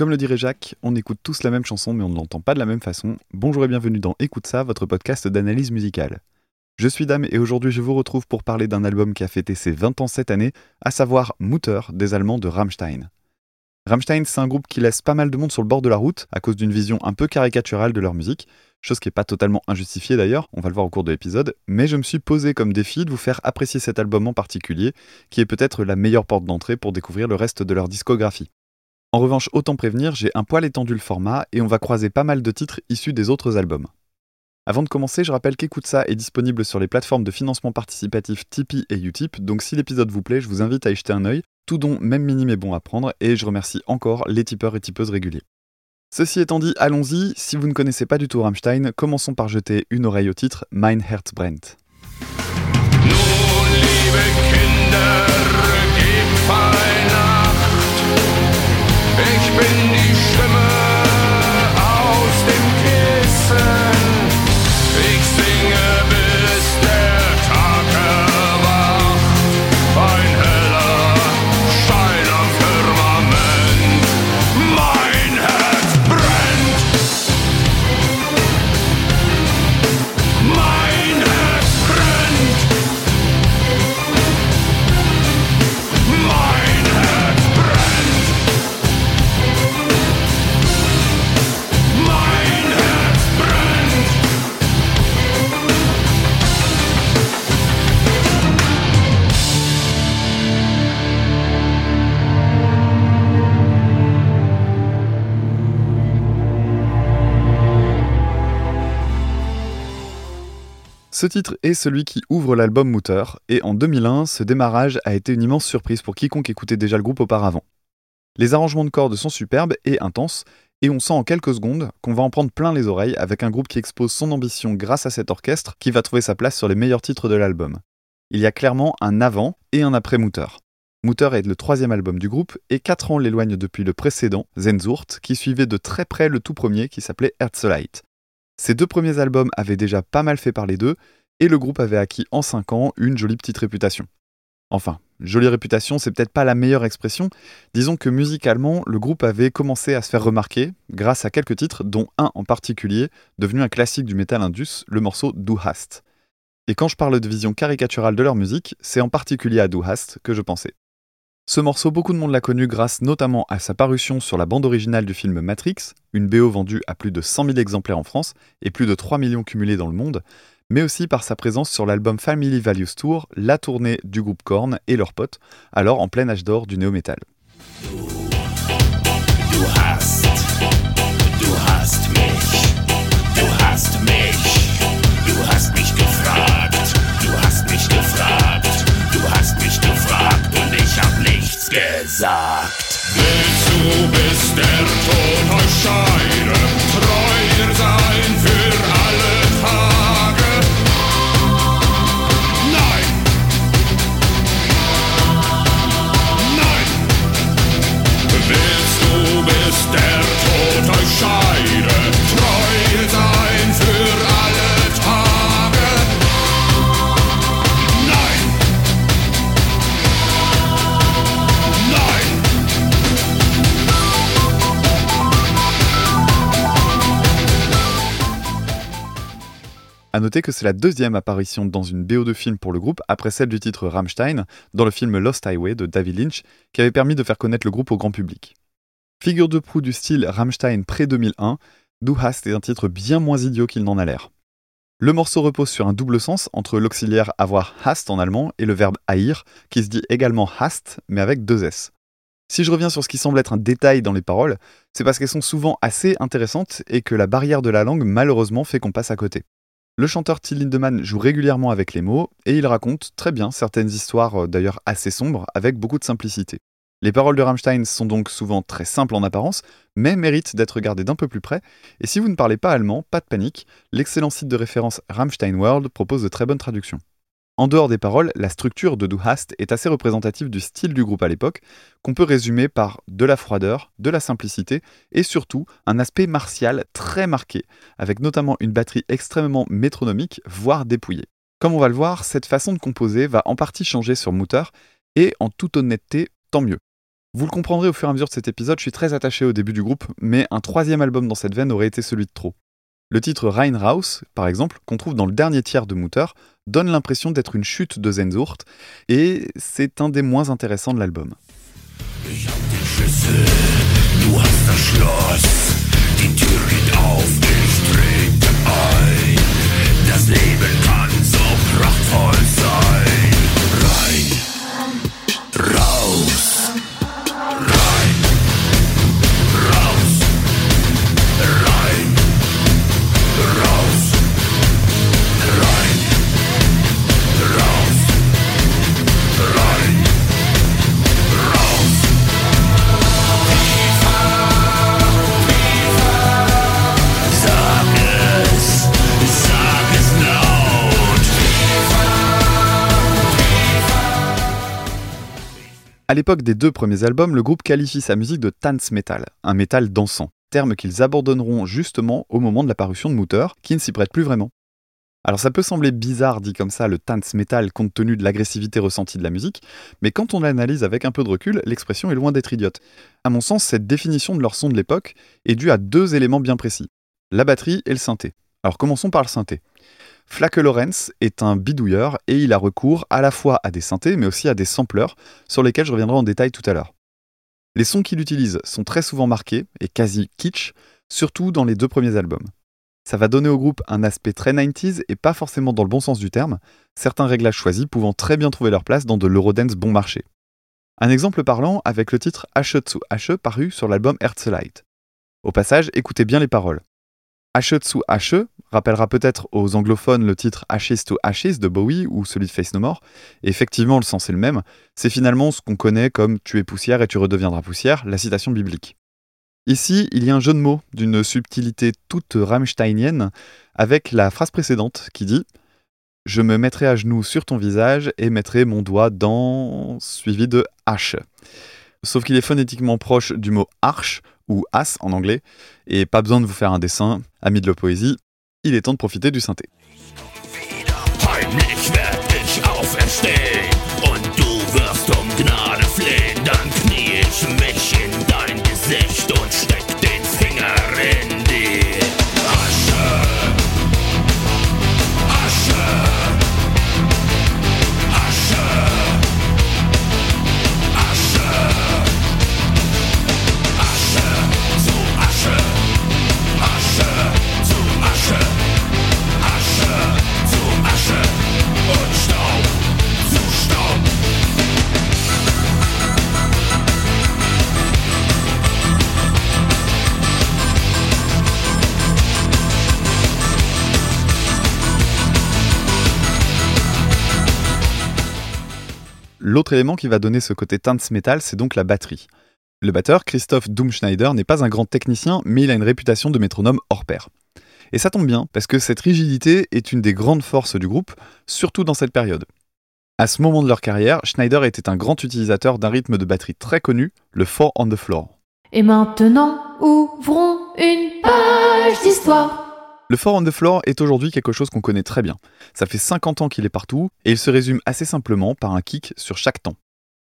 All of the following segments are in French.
Comme le dirait Jacques, on écoute tous la même chanson mais on ne l'entend pas de la même façon. Bonjour et bienvenue dans Écoute ça, votre podcast d'analyse musicale. Je suis Dame et aujourd'hui je vous retrouve pour parler d'un album qui a fêté ses 20 ans cette année, à savoir Mutter des Allemands de Rammstein. Rammstein, c'est un groupe qui laisse pas mal de monde sur le bord de la route à cause d'une vision un peu caricaturale de leur musique, chose qui n'est pas totalement injustifiée d'ailleurs, on va le voir au cours de l'épisode, mais je me suis posé comme défi de vous faire apprécier cet album en particulier, qui est peut-être la meilleure porte d'entrée pour découvrir le reste de leur discographie. En revanche, autant prévenir, j'ai un poil étendu le format et on va croiser pas mal de titres issus des autres albums. Avant de commencer, je rappelle qu'Écoute ça est disponible sur les plateformes de financement participatif Tipeee et Utip, donc si l'épisode vous plaît, je vous invite à y jeter un œil, tout don même minime est bon à prendre, et je remercie encore les tipeurs et tipeuses réguliers. Ceci étant dit, allons-y, si vous ne connaissez pas du tout Rammstein, commençons par jeter une oreille au titre Mein Herz brennt. Ce titre est celui qui ouvre l'album Mutter, et en 2001, ce démarrage a été une immense surprise pour quiconque écoutait déjà le groupe auparavant. Les arrangements de cordes sont superbes et intenses, et on sent en quelques secondes qu'on va en prendre plein les oreilles avec un groupe qui expose son ambition grâce à cet orchestre qui va trouver sa place sur les meilleurs titres de l'album. Il y a clairement un avant et un après Mutter. Mutter est le troisième album du groupe, et 4 ans l'éloignent depuis le précédent, Zenzurt, qui suivait de très près le tout premier qui s'appelait Herzlite. Ces deux premiers albums avaient déjà pas mal fait parler d'eux, et le groupe avait acquis en 5 ans une jolie petite réputation. Enfin, jolie réputation, c'est peut-être pas la meilleure expression, disons que musicalement, le groupe avait commencé à se faire remarquer grâce à quelques titres, dont un en particulier, devenu un classique du metal indus, le morceau Du Hast. Et quand je parle de vision caricaturale de leur musique, c'est en particulier à Du Hast que je pensais. Ce morceau, beaucoup de monde l'a connu grâce notamment à sa parution sur la bande originale du film Matrix, une BO vendue à plus de 100 000 exemplaires en France et plus de 3 millions cumulés dans le monde, mais aussi par sa présence sur l'album Family Values Tour, la tournée du groupe Korn et leurs potes, alors en plein âge d'or du néo-metal. Gesagt. Willst du, bis der Tod euch scheide, treu sein für alle Tage? Nein! Nein! Willst du, bis der Tod euch scheide, À noter que c'est la deuxième apparition dans une BO de film pour le groupe après celle du titre Rammstein dans le film Lost Highway de David Lynch qui avait permis de faire connaître le groupe au grand public. Figure de proue du style Rammstein pré-2001, Du Hast est un titre bien moins idiot qu'il n'en a l'air. Le morceau repose sur un double sens entre l'auxiliaire avoir hast en allemand et le verbe haïr qui se dit également hast mais avec deux S. Si je reviens sur ce qui semble être un détail dans les paroles, c'est parce qu'elles sont souvent assez intéressantes et que la barrière de la langue malheureusement fait qu'on passe à côté. Le chanteur Till Lindemann joue régulièrement avec les mots et il raconte très bien certaines histoires euh, d'ailleurs assez sombres avec beaucoup de simplicité. Les paroles de Rammstein sont donc souvent très simples en apparence, mais méritent d'être regardées d'un peu plus près. Et si vous ne parlez pas allemand, pas de panique, l'excellent site de référence Rammstein World propose de très bonnes traductions. En dehors des paroles, la structure de Du Hast est assez représentative du style du groupe à l'époque, qu'on peut résumer par de la froideur, de la simplicité et surtout un aspect martial très marqué, avec notamment une batterie extrêmement métronomique, voire dépouillée. Comme on va le voir, cette façon de composer va en partie changer sur Mutter, et en toute honnêteté, tant mieux. Vous le comprendrez au fur et à mesure de cet épisode, je suis très attaché au début du groupe, mais un troisième album dans cette veine aurait été celui de trop. Le titre Rheinraus, par exemple, qu'on trouve dans le dernier tiers de Mutter, donne l'impression d'être une chute de Zenzurt, et c'est un des moins intéressants de l'album. À l'époque des deux premiers albums, le groupe qualifie sa musique de Tanz Metal, un métal dansant, terme qu'ils abandonneront justement au moment de la parution de Mutter, qui ne s'y prête plus vraiment. Alors ça peut sembler bizarre dit comme ça le Tanz Metal compte tenu de l'agressivité ressentie de la musique, mais quand on l'analyse avec un peu de recul, l'expression est loin d'être idiote. À mon sens, cette définition de leur son de l'époque est due à deux éléments bien précis, la batterie et le synthé. Alors commençons par le synthé. Flake Lawrence est un bidouilleur et il a recours à la fois à des synthés mais aussi à des sampleurs sur lesquels je reviendrai en détail tout à l'heure. Les sons qu'il utilise sont très souvent marqués et quasi kitsch, surtout dans les deux premiers albums. Ça va donner au groupe un aspect très 90s et pas forcément dans le bon sens du terme, certains réglages choisis pouvant très bien trouver leur place dans de l'eurodance bon marché. Un exemple parlant avec le titre Ashe zu Ashe paru sur l'album Herzlite. Au passage, écoutez bien les paroles. Ashe zu Ashe rappellera peut-être aux anglophones le titre Ashes to Ashes de Bowie ou celui de Face No More. Effectivement, le sens est le même. C'est finalement ce qu'on connaît comme Tu es poussière et tu redeviendras poussière, la citation biblique. Ici, il y a un jeu de mots d'une subtilité toute rammsteinienne avec la phrase précédente qui dit Je me mettrai à genoux sur ton visage et mettrai mon doigt dans. suivi de H. Sauf qu'il est phonétiquement proche du mot arche ou as en anglais, et pas besoin de vous faire un dessin, amis de la poésie, il est temps de profiter du synthé. L'autre élément qui va donner ce côté Tanz Metal, c'est donc la batterie. Le batteur, Christoph Doomschneider, n'est pas un grand technicien, mais il a une réputation de métronome hors pair. Et ça tombe bien, parce que cette rigidité est une des grandes forces du groupe, surtout dans cette période. À ce moment de leur carrière, Schneider était un grand utilisateur d'un rythme de batterie très connu, le 4 on the floor. Et maintenant, ouvrons une page d'histoire. Le 4 on the floor est aujourd'hui quelque chose qu'on connaît très bien. Ça fait 50 ans qu'il est partout, et il se résume assez simplement par un kick sur chaque temps.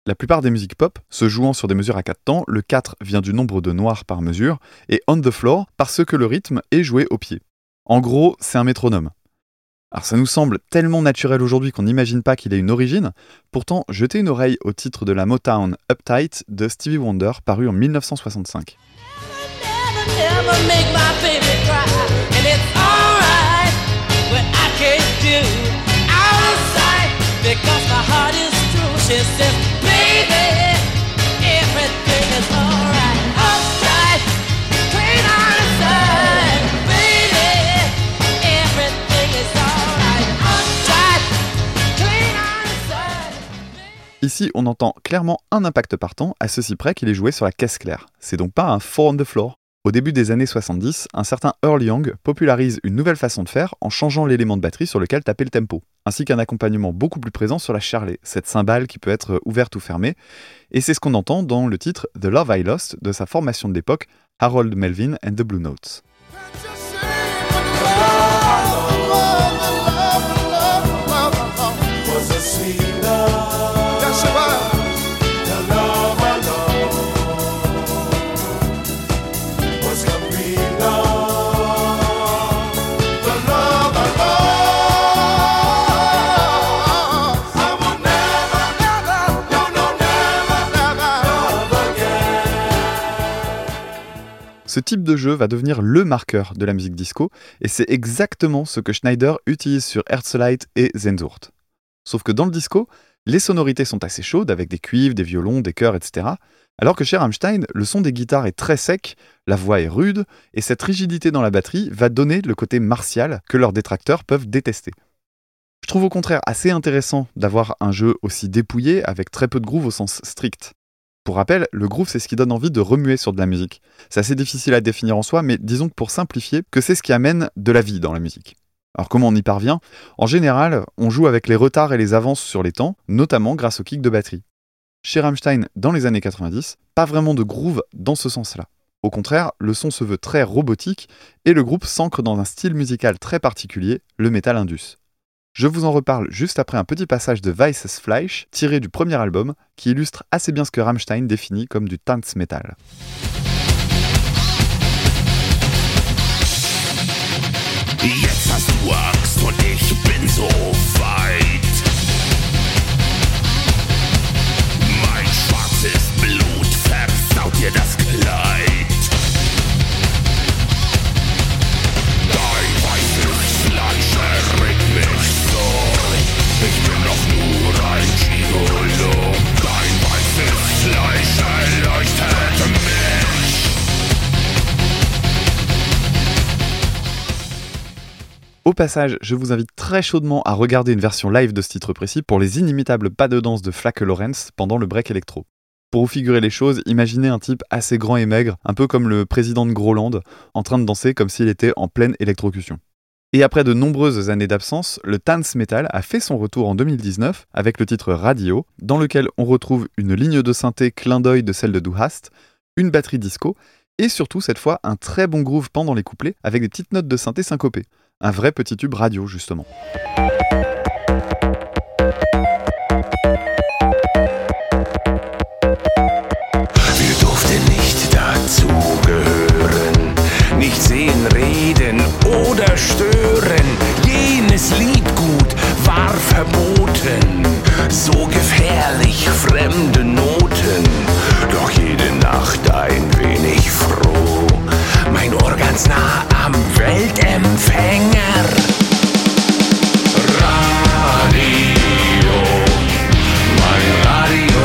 La plupart des musiques pop, se jouant sur des mesures à 4 temps, le 4 vient du nombre de noirs par mesure, et on the floor parce que le rythme est joué au pied. En gros, c'est un métronome. Alors ça nous semble tellement naturel aujourd'hui qu'on n'imagine pas qu'il ait une origine, pourtant jetez une oreille au titre de la Motown Uptight de Stevie Wonder paru en 1965. never, never make Ici, on entend clairement un impact partant, à ceci près qu'il est joué sur la caisse claire. C'est donc pas un 4 on the floor. Au début des années 70, un certain Earl Young popularise une nouvelle façon de faire en changeant l'élément de batterie sur lequel taper le tempo, ainsi qu'un accompagnement beaucoup plus présent sur la charlet, cette cymbale qui peut être ouverte ou fermée, et c'est ce qu'on entend dans le titre The Love I Lost de sa formation de l'époque, Harold Melvin and the Blue Notes. Ce type de jeu va devenir le marqueur de la musique disco, et c'est exactement ce que Schneider utilise sur Herzlite et Zenzurt. Sauf que dans le disco, les sonorités sont assez chaudes avec des cuivres, des violons, des chœurs, etc. Alors que chez Rammstein, le son des guitares est très sec, la voix est rude, et cette rigidité dans la batterie va donner le côté martial que leurs détracteurs peuvent détester. Je trouve au contraire assez intéressant d'avoir un jeu aussi dépouillé avec très peu de groove au sens strict. Pour rappel, le groove c'est ce qui donne envie de remuer sur de la musique. C'est assez difficile à définir en soi, mais disons que pour simplifier, que c'est ce qui amène de la vie dans la musique. Alors comment on y parvient? En général, on joue avec les retards et les avances sur les temps, notamment grâce au kick de batterie. Chez Rammstein, dans les années 90, pas vraiment de groove dans ce sens-là. Au contraire, le son se veut très robotique et le groupe s'ancre dans un style musical très particulier, le metal indus. Je vous en reparle juste après un petit passage de Weisses Fleisch, tiré du premier album, qui illustre assez bien ce que Rammstein définit comme du Tanzmetal. Jetzt. Au passage, je vous invite très chaudement à regarder une version live de ce titre précis pour les inimitables pas de danse de Flack Lawrence pendant le break électro. Pour vous figurer les choses, imaginez un type assez grand et maigre, un peu comme le président de Groland, en train de danser comme s'il était en pleine électrocution. Et après de nombreuses années d'absence, le Dance Metal a fait son retour en 2019 avec le titre Radio, dans lequel on retrouve une ligne de synthé clin d'œil de celle de Du Hast, une batterie disco, et surtout cette fois un très bon groove pendant les couplets avec des petites notes de synthé syncopées. Un vrai petit tube radio justement. Wir durften nicht dazugehören, nicht sehen, reden oder stören. Jenes Liedgut war verboten, so gefährlich fremde Noten. Doch jede Nacht ein wenig ganz nah am Weltempfänger. Radio, mein Radio.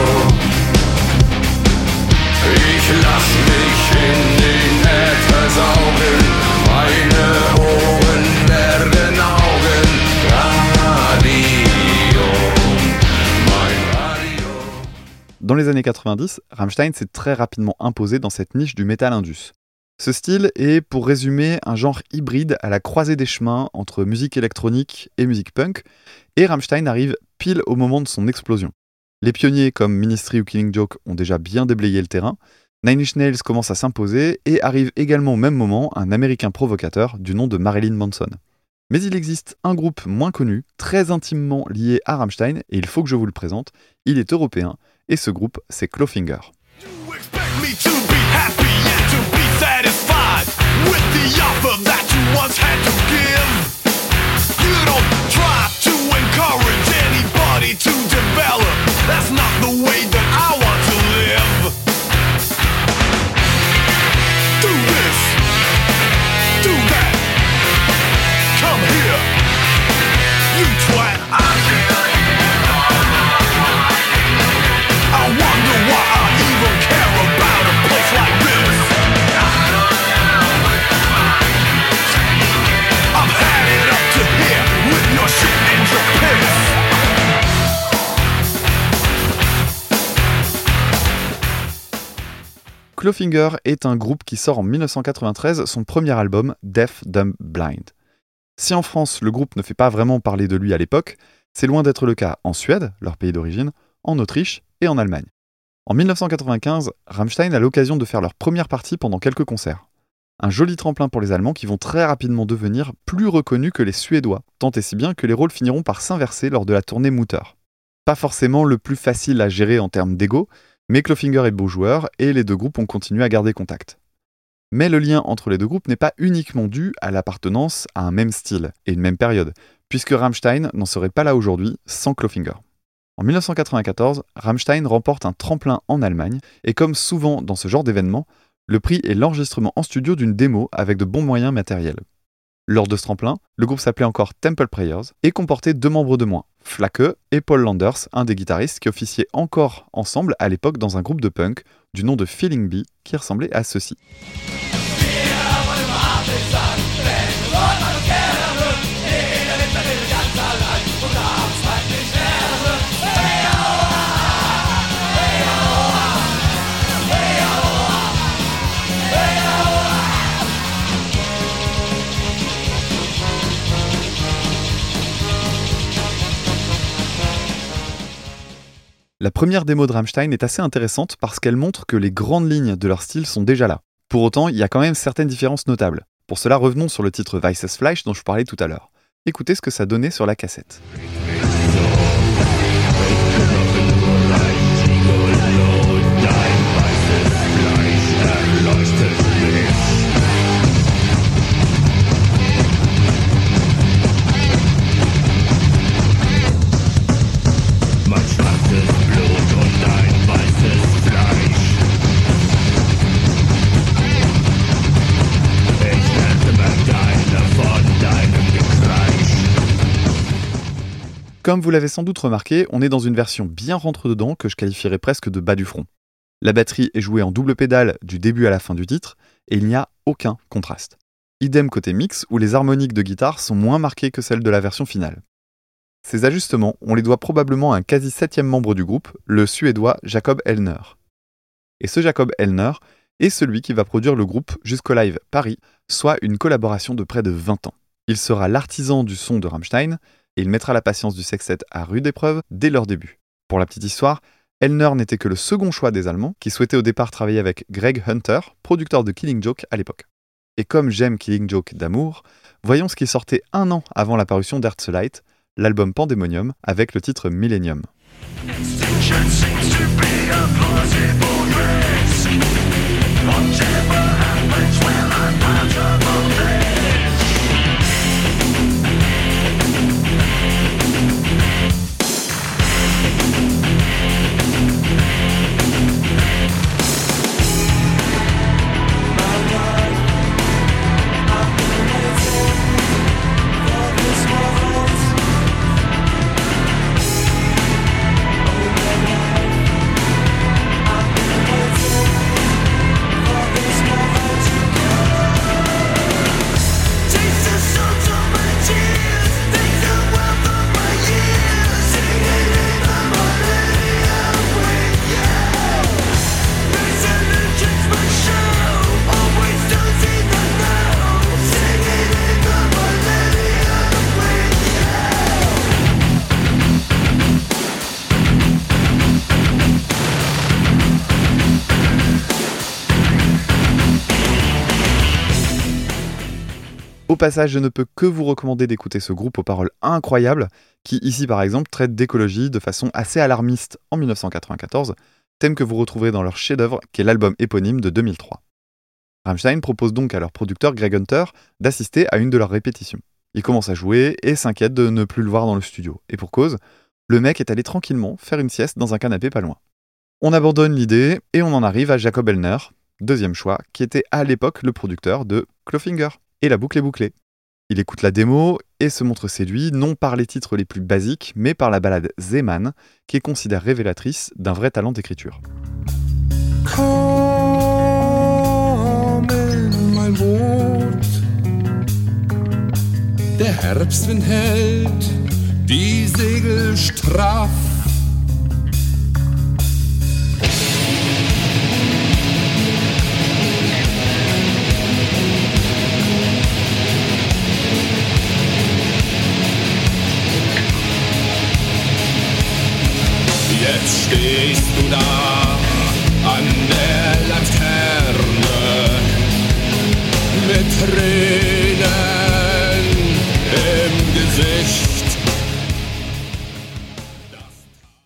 Ich lass mich in den Äther saugen, meine Ohren werden Augen. Radio, mein Radio. Dans les années 90, Rammstein s'est très rapidement imposé dans cette niche du metal indus. Ce style est, pour résumer, un genre hybride à la croisée des chemins entre musique électronique et musique punk, et Rammstein arrive pile au moment de son explosion. Les pionniers comme Ministry ou Killing Joke ont déjà bien déblayé le terrain, Nine Inch Nails commence à s'imposer et arrive également au même moment un américain provocateur du nom de Marilyn Manson. Mais il existe un groupe moins connu, très intimement lié à Rammstein, et il faut que je vous le présente, il est européen, et ce groupe c'est Clawfinger. Satisfied with the offer that you once had to give. You don't try to encourage anybody to develop. That's not the way Clawfinger est un groupe qui sort en 1993 son premier album, Deaf, Dumb, Blind. Si en France le groupe ne fait pas vraiment parler de lui à l'époque, c'est loin d'être le cas en Suède, leur pays d'origine, en Autriche et en Allemagne. En 1995, Rammstein a l'occasion de faire leur première partie pendant quelques concerts. Un joli tremplin pour les Allemands qui vont très rapidement devenir plus reconnus que les Suédois, tant et si bien que les rôles finiront par s'inverser lors de la tournée Mutter. Pas forcément le plus facile à gérer en termes d'ego, mais Clawfinger est beau joueur et les deux groupes ont continué à garder contact. Mais le lien entre les deux groupes n'est pas uniquement dû à l'appartenance à un même style et une même période, puisque Rammstein n'en serait pas là aujourd'hui sans Clawfinger. En 1994, Rammstein remporte un tremplin en Allemagne, et comme souvent dans ce genre d'événement, Le prix est l'enregistrement en studio d'une démo avec de bons moyens matériels. Lors de ce tremplin, le groupe s'appelait encore Temple Prayers et comportait deux membres de moins, Flake et Paul Landers, un des guitaristes qui officiaient encore ensemble à l'époque dans un groupe de punk du nom de Feeling Bee qui ressemblait à ceci. La première démo de Rammstein est assez intéressante parce qu'elle montre que les grandes lignes de leur style sont déjà là. Pour autant, il y a quand même certaines différences notables. Pour cela, revenons sur le titre Vices Fleisch dont je parlais tout à l'heure. Écoutez ce que ça donnait sur la cassette. Comme vous l'avez sans doute remarqué, on est dans une version bien rentre-dedans que je qualifierais presque de bas du front. La batterie est jouée en double pédale du début à la fin du titre, et il n'y a aucun contraste. Idem côté mix, où les harmoniques de guitare sont moins marquées que celles de la version finale. Ces ajustements, on les doit probablement à un quasi septième membre du groupe, le suédois Jacob Elner. Et ce Jacob Elner est celui qui va produire le groupe jusqu'au live Paris, soit une collaboration de près de 20 ans. Il sera l'artisan du son de Rammstein, il mettra la patience du sextet à rude épreuve dès leur début. Pour la petite histoire, Elner n'était que le second choix des Allemands, qui souhaitaient au départ travailler avec Greg Hunter, producteur de Killing Joke à l'époque. Et comme j'aime Killing Joke d'amour, voyons ce qui sortait un an avant la parution d'Herzlite, l'album Pandemonium, avec le titre Millennium. Au passage, je ne peux que vous recommander d'écouter ce groupe aux paroles incroyables, qui ici par exemple traite d'écologie de façon assez alarmiste en 1994, thème que vous retrouverez dans leur chef-d'œuvre qui est l'album éponyme de 2003. Rammstein propose donc à leur producteur Greg Hunter d'assister à une de leurs répétitions. Il commence à jouer et s'inquiète de ne plus le voir dans le studio. Et pour cause, le mec est allé tranquillement faire une sieste dans un canapé pas loin. On abandonne l'idée et on en arrive à Jacob Elner, deuxième choix, qui était à l'époque le producteur de Clawfinger. Et la boucle est bouclée. Il écoute la démo et se montre séduit non par les titres les plus basiques, mais par la ballade Zeman, qui est considérée révélatrice d'un vrai talent d'écriture.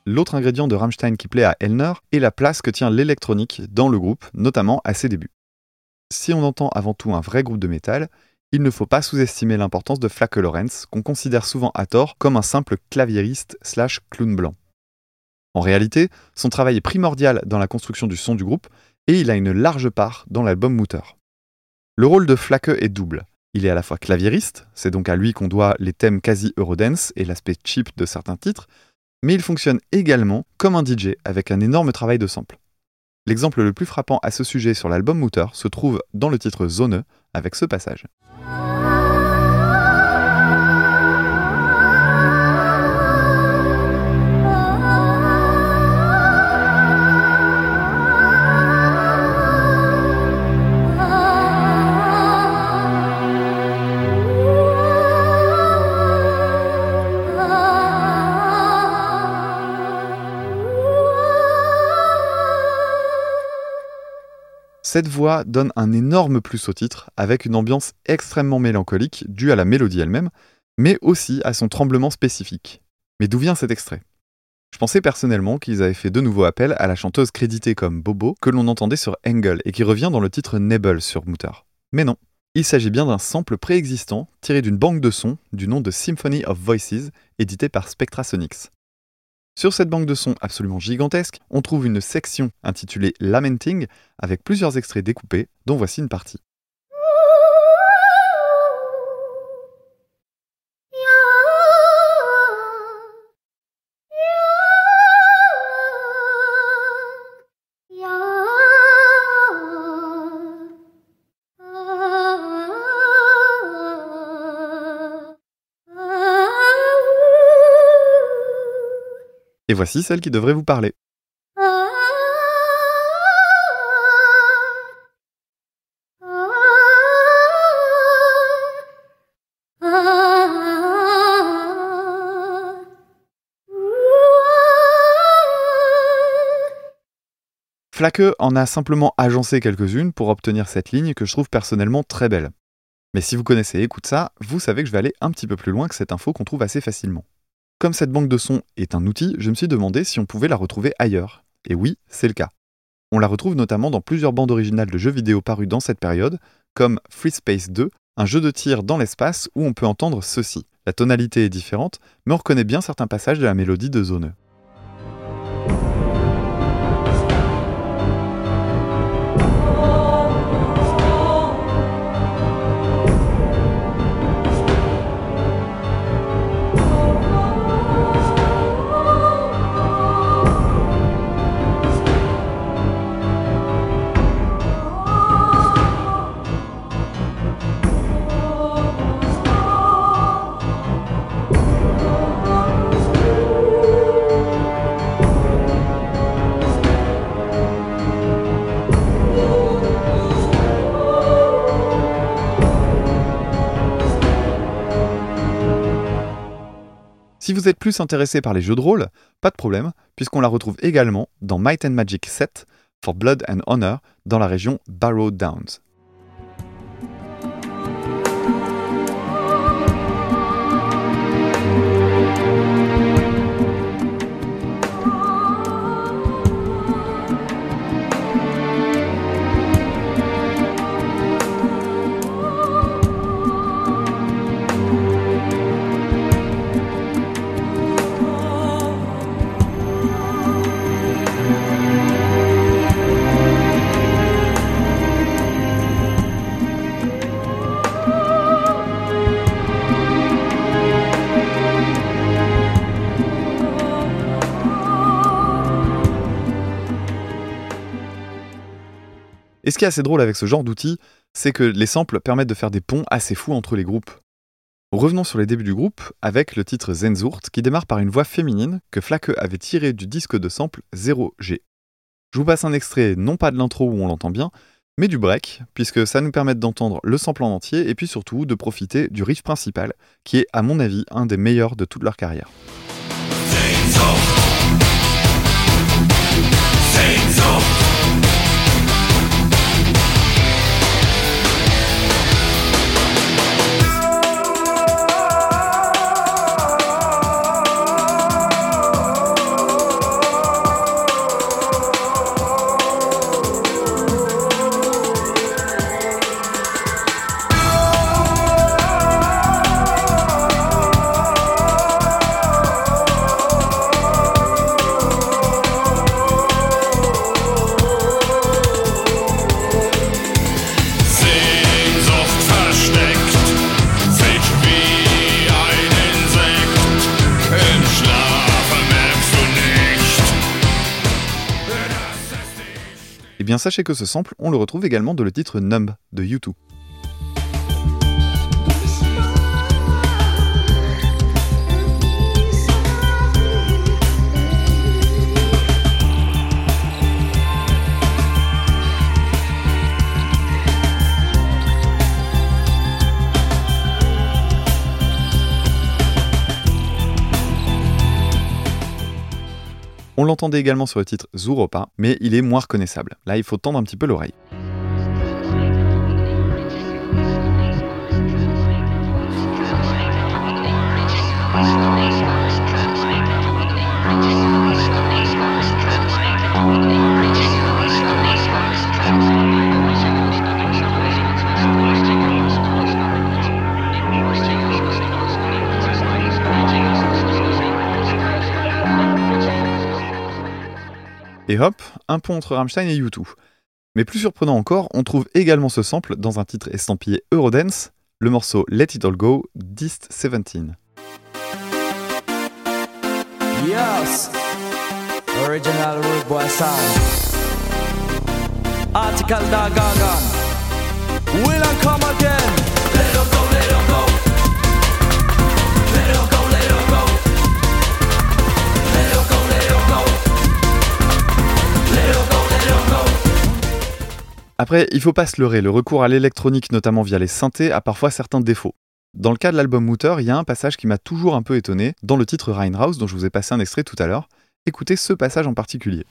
L'autre ingrédient de Rammstein qui plaît à Elner est la place que tient l'électronique dans le groupe, notamment à ses débuts. Si on entend avant tout un vrai groupe de métal, il ne faut pas sous-estimer l'importance de Flake Lorenz, qu'on considère souvent à tort comme un simple claviériste slash clown blanc. En réalité, son travail est primordial dans la construction du son du groupe, et il a une large part dans l'album Mutter. Le rôle de Flake est double. Il est à la fois claviériste, c'est donc à lui qu'on doit les thèmes quasi Eurodance et l'aspect cheap de certains titres, mais il fonctionne également comme un DJ avec un énorme travail de sample. L'exemple le plus frappant à ce sujet sur l'album Mutter se trouve dans le titre Zone avec ce passage. Cette voix donne un énorme plus au titre, avec une ambiance extrêmement mélancolique due à la mélodie elle-même, mais aussi à son tremblement spécifique. Mais d'où vient cet extrait? Je pensais personnellement qu'ils avaient fait de nouveau appel à la chanteuse créditée comme Bobo que l'on entendait sur Engel et qui revient dans le titre Nebel sur Mutter. Mais non, il s'agit bien d'un sample préexistant tiré d'une banque de sons du nom de Symphony of Voices, édité par Spectrasonics. Sur cette banque de sons absolument gigantesque, on trouve une section intitulée Lamenting avec plusieurs extraits découpés, dont voici une partie. Et voici celle qui devrait vous parler. Flake en a simplement agencé quelques-unes pour obtenir cette ligne que je trouve personnellement très belle. Mais si vous connaissez Écoute ça, vous savez que je vais aller un petit peu plus loin que cette info qu'on trouve assez facilement. Comme cette banque de sons est un outil, je me suis demandé si on pouvait la retrouver ailleurs. Et oui, c'est le cas. On la retrouve notamment dans plusieurs bandes originales de jeux vidéo parus dans cette période, comme Free Space 2, un jeu de tir dans l'espace où on peut entendre ceci. La tonalité est différente, mais on reconnaît bien certains passages de la mélodie de Zone. Si vous êtes plus intéressé par les jeux de rôle, pas de problème, puisqu'on la retrouve également dans Might and Magic 7 for Blood and Honor dans la région Barrow Downs. Et ce qui est assez drôle avec ce genre d'outil, c'est que les samples permettent de faire des ponts assez fous entre les groupes. Revenons sur les débuts du groupe avec le titre Zenzurt qui démarre par une voix féminine que Flake avait tirée du disque de sample 0G. Je vous passe un extrait non pas de l'intro où on l'entend bien, mais du break, puisque ça nous permet d'entendre le sample en entier et puis surtout de profiter du riff principal, qui est à mon avis un des meilleurs de toute leur carrière. Sachez que ce sample, on le retrouve également dans le titre Numb de U2. On l'entendait également sur le titre Zuropa, mais il est moins reconnaissable. Là, il faut tendre un petit peu l'oreille. Et hop, un pont entre Rammstein et U2. Mais plus surprenant encore, on trouve également ce sample dans un titre estampillé Eurodance, le morceau Let It All Go d'East 17. Yes, original sound. Will I come again? Après, il faut pas se leurrer, le recours à l'électronique, notamment via les synthés, a parfois certains défauts. Dans le cas de l'album Mutter, il y a un passage qui m'a toujours un peu étonné, dans le titre Rheinhaus, dont je vous ai passé un extrait tout à l'heure. Écoutez ce passage en particulier.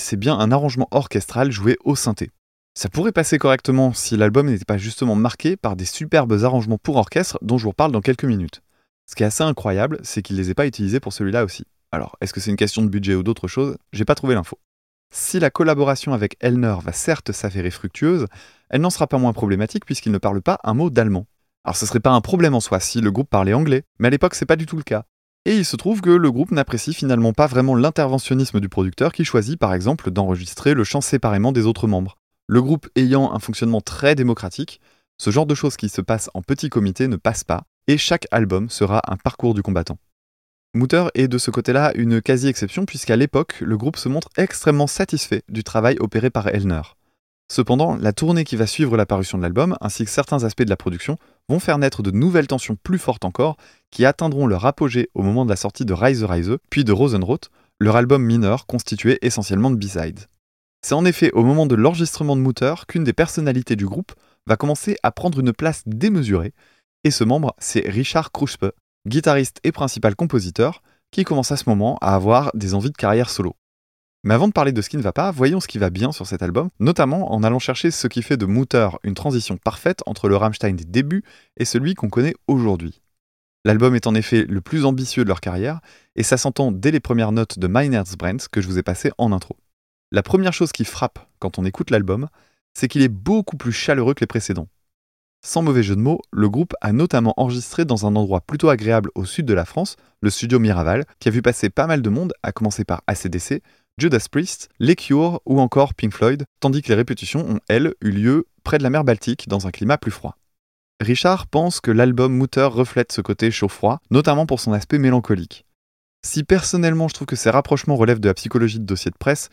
C'est bien un arrangement orchestral joué au synthé. Ça pourrait passer correctement si l'album n'était pas justement marqué par des superbes arrangements pour orchestre dont je vous reparle dans quelques minutes. Ce qui est assez incroyable, c'est qu'il les ait pas utilisés pour celui-là aussi. Alors, est-ce que c'est une question de budget ou d'autre chose? J'ai pas trouvé l'info. Si la collaboration avec Elner va certes s'avérer fructueuse, elle n'en sera pas moins problématique puisqu'il ne parle pas un mot d'allemand. Alors ce serait pas un problème en soi si le groupe parlait anglais, mais à l'époque c'est pas du tout le cas. Et il se trouve que le groupe n'apprécie finalement pas vraiment l'interventionnisme du producteur qui choisit par exemple d'enregistrer le chant séparément des autres membres. Le groupe ayant un fonctionnement très démocratique, ce genre de choses qui se passent en petit comité ne passe pas, et chaque album sera un parcours du combattant. Mutter est de ce côté-là une quasi-exception puisqu'à l'époque, le groupe se montre extrêmement satisfait du travail opéré par Elner. Cependant, la tournée qui va suivre la parution de l'album, ainsi que certains aspects de la production, vont faire naître de nouvelles tensions plus fortes encore, qui atteindront leur apogée au moment de la sortie de Rise Rise, puis de Rosenroth, leur album mineur constitué essentiellement de B-sides. C'est en effet au moment de l'enregistrement de Mutter qu'une des personnalités du groupe va commencer à prendre une place démesurée, et ce membre, c'est Richard Kruspe, guitariste et principal compositeur, qui commence à ce moment à avoir des envies de carrière solo. Mais avant de parler de ce qui ne va pas, voyons ce qui va bien sur cet album, notamment en allant chercher ce qui fait de Mutter une transition parfaite entre le Rammstein des débuts et celui qu'on connaît aujourd'hui. L'album est en effet le plus ambitieux de leur carrière, et ça s'entend dès les premières notes de Mein Herzbrennt que je vous ai passées en intro. La première chose qui frappe quand on écoute l'album, c'est qu'il est beaucoup plus chaleureux que les précédents. Sans mauvais jeu de mots, le groupe a notamment enregistré dans un endroit plutôt agréable au sud de la France, le studio Miraval, qui a vu passer pas mal de monde, à commencer par ACDC, Judas Priest, Les Cure ou encore Pink Floyd, tandis que les répétitions ont, elles, eu lieu près de la mer Baltique dans un climat plus froid. Richard pense que l'album Mutter reflète ce côté chaud-froid, notamment pour son aspect mélancolique. Si personnellement je trouve que ces rapprochements relèvent de la psychologie de dossier de presse,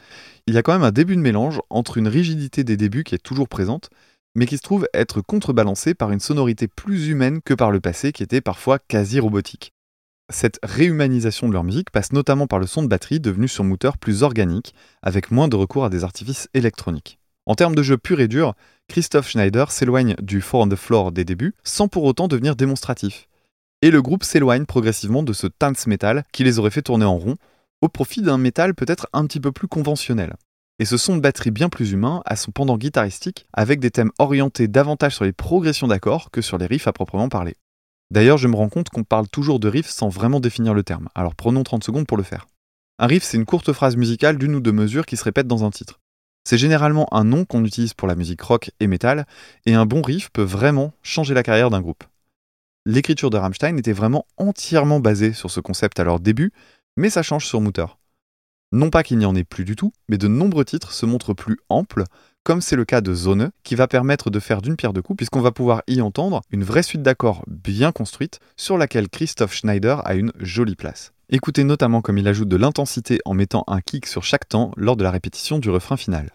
il y a quand même un début de mélange entre une rigidité des débuts qui est toujours présente, mais qui se trouve être contrebalancée par une sonorité plus humaine que par le passé qui était parfois quasi robotique. Cette réhumanisation de leur musique passe notamment par le son de batterie devenu sur Mutter plus organique, avec moins de recours à des artifices électroniques. En termes de jeu pur et dur, Christoph Schneider s'éloigne du Four on the Floor des débuts sans pour autant devenir démonstratif. Et le groupe s'éloigne progressivement de ce dance metal qui les aurait fait tourner en rond, au profit d'un métal peut-être un petit peu plus conventionnel. Et ce son de batterie bien plus humain a son pendant guitaristique avec des thèmes orientés davantage sur les progressions d'accords que sur les riffs à proprement parler. D'ailleurs, je me rends compte qu'on parle toujours de riff sans vraiment définir le terme, alors prenons 30 secondes pour le faire. Un riff, c'est une courte phrase musicale d'une ou deux mesures qui se répète dans un titre. C'est généralement un nom qu'on utilise pour la musique rock et metal, et un bon riff peut vraiment changer la carrière d'un groupe. l'écriture de Rammstein était vraiment entièrement basée sur ce concept à leur début, mais ça change sur Mutter. Non pas qu'il n'y en ait plus du tout, mais de nombreux titres se montrent plus amples, comme c'est le cas de Zone, qui va permettre de faire d'une pierre deux coups, puisqu'on va pouvoir y entendre une vraie suite d'accords bien construite, sur laquelle Christoph Schneider a une jolie place. Écoutez notamment comme il ajoute de l'intensité en mettant un kick sur chaque temps lors de la répétition du refrain final.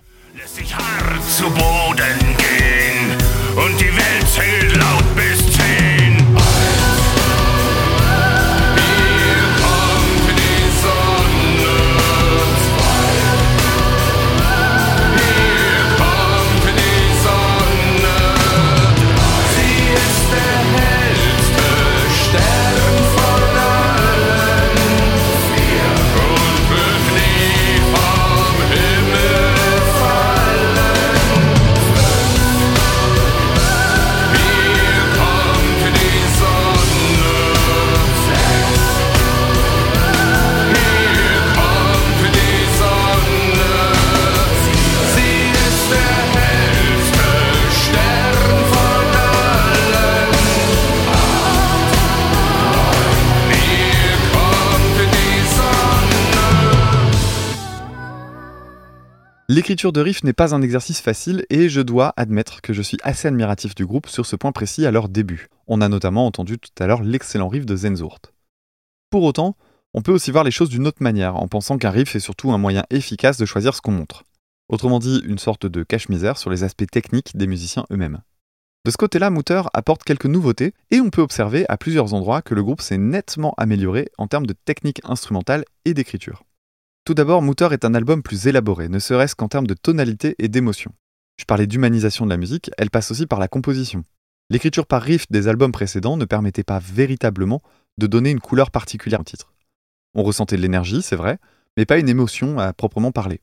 L'écriture de riff n'est pas un exercice facile et je dois admettre que je suis assez admiratif du groupe sur ce point précis à leur début. On a notamment entendu tout à l'heure l'excellent riff de Zenzurt. Pour autant, on peut aussi voir les choses d'une autre manière en pensant qu'un riff est surtout un moyen efficace de choisir ce qu'on montre. Autrement dit, une sorte de cache-misère sur les aspects techniques des musiciens eux-mêmes. De ce côté-là, Mutter apporte quelques nouveautés et on peut observer à plusieurs endroits que le groupe s'est nettement amélioré en termes de technique instrumentale et d'écriture. Tout d'abord, Mutter est un album plus élaboré, ne serait-ce qu'en termes de tonalité et d'émotion. Je parlais d'humanisation de la musique, elle passe aussi par la composition. L'écriture par riff des albums précédents ne permettait pas véritablement de donner une couleur particulière au titre. On ressentait de l'énergie, c'est vrai, mais pas une émotion à proprement parler.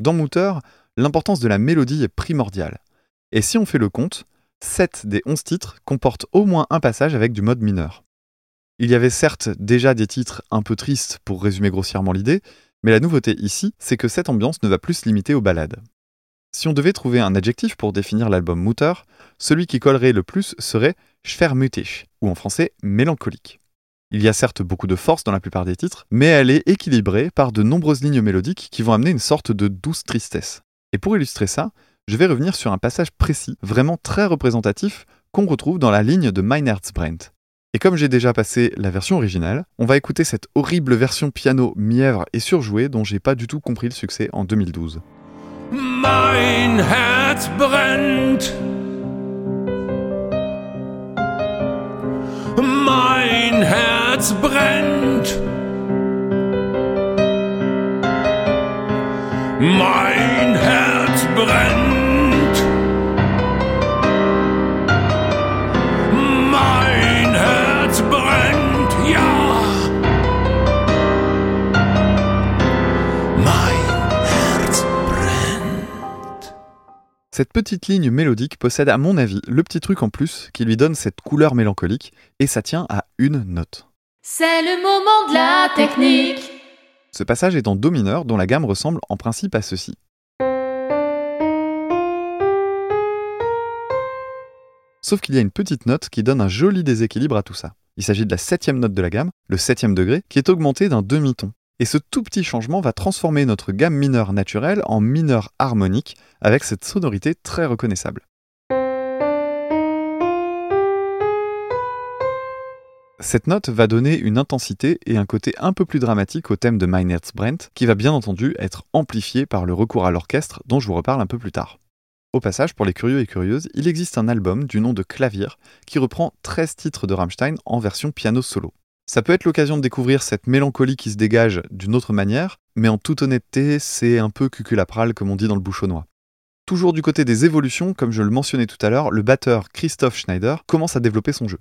Dans Mutter, l'importance de la mélodie est primordiale. Et si on fait le compte, 7 des 11 titres comportent au moins un passage avec du mode mineur. Il y avait certes déjà des titres un peu tristes pour résumer grossièrement l'idée, mais la nouveauté ici, c'est que cette ambiance ne va plus se limiter aux ballades. Si on devait trouver un adjectif pour définir l'album Mutter, celui qui collerait le plus serait schwermütig, ou en français mélancolique. Il y a certes beaucoup de force dans la plupart des titres, mais elle est équilibrée par de nombreuses lignes mélodiques qui vont amener une sorte de douce tristesse. Et pour illustrer ça, je vais revenir sur un passage précis, vraiment très représentatif, qu'on retrouve dans la ligne de Mein Herzbrennt. Et comme j'ai déjà passé la version originale, on va écouter cette horrible version piano mièvre et surjouée dont j'ai pas du tout compris le succès en 2012. Mein Herz brennt. Mein Herz brennt. Mein Herz brennt. Cette petite ligne mélodique possède à mon avis le petit truc en plus qui lui donne cette couleur mélancolique, et ça tient à une note. C'est le moment de la technique. Ce passage est en Do mineur dont la gamme ressemble en principe à ceci. Sauf qu'il y a une petite note qui donne un joli déséquilibre à tout ça. Il s'agit de la septième note de la gamme, le septième degré, qui est augmenté d'un demi-ton. Et ce tout petit changement va transformer notre gamme mineure naturelle en mineur harmonique, avec cette sonorité très reconnaissable. Cette note va donner une intensité et un côté un peu plus dramatique au thème de Mein Herzbrennt, qui va bien entendu être amplifié par le recours à l'orchestre dont je vous reparle un peu plus tard. Au passage, pour les curieux et curieuses, il existe un album du nom de Clavier qui reprend 13 titres de Rammstein en version piano solo. Ça peut être l'occasion de découvrir cette mélancolie qui se dégage d'une autre manière, mais en toute honnêteté, c'est un peu cuculapral comme on dit dans le bouchonnois. Toujours du côté des évolutions, comme je le mentionnais tout à l'heure, le batteur Christoph Schneider commence à développer son jeu.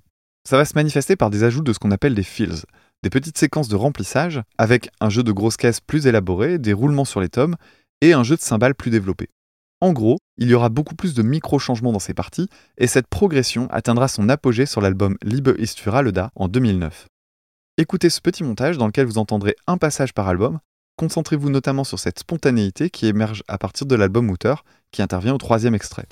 Ça va se manifester par des ajouts de ce qu'on appelle des fills, des petites séquences de remplissage avec un jeu de grosses caisses plus élaboré, des roulements sur les tomes et un jeu de cymbales plus développé. En gros, il y aura beaucoup plus de micro-changements dans ces parties et cette progression atteindra son apogée sur l'album Liebe ist für alle da en 2009. Écoutez ce petit montage dans lequel vous entendrez un passage par album. Concentrez-vous notamment sur cette spontanéité qui émerge à partir de l'album Mutter qui intervient au troisième extrait.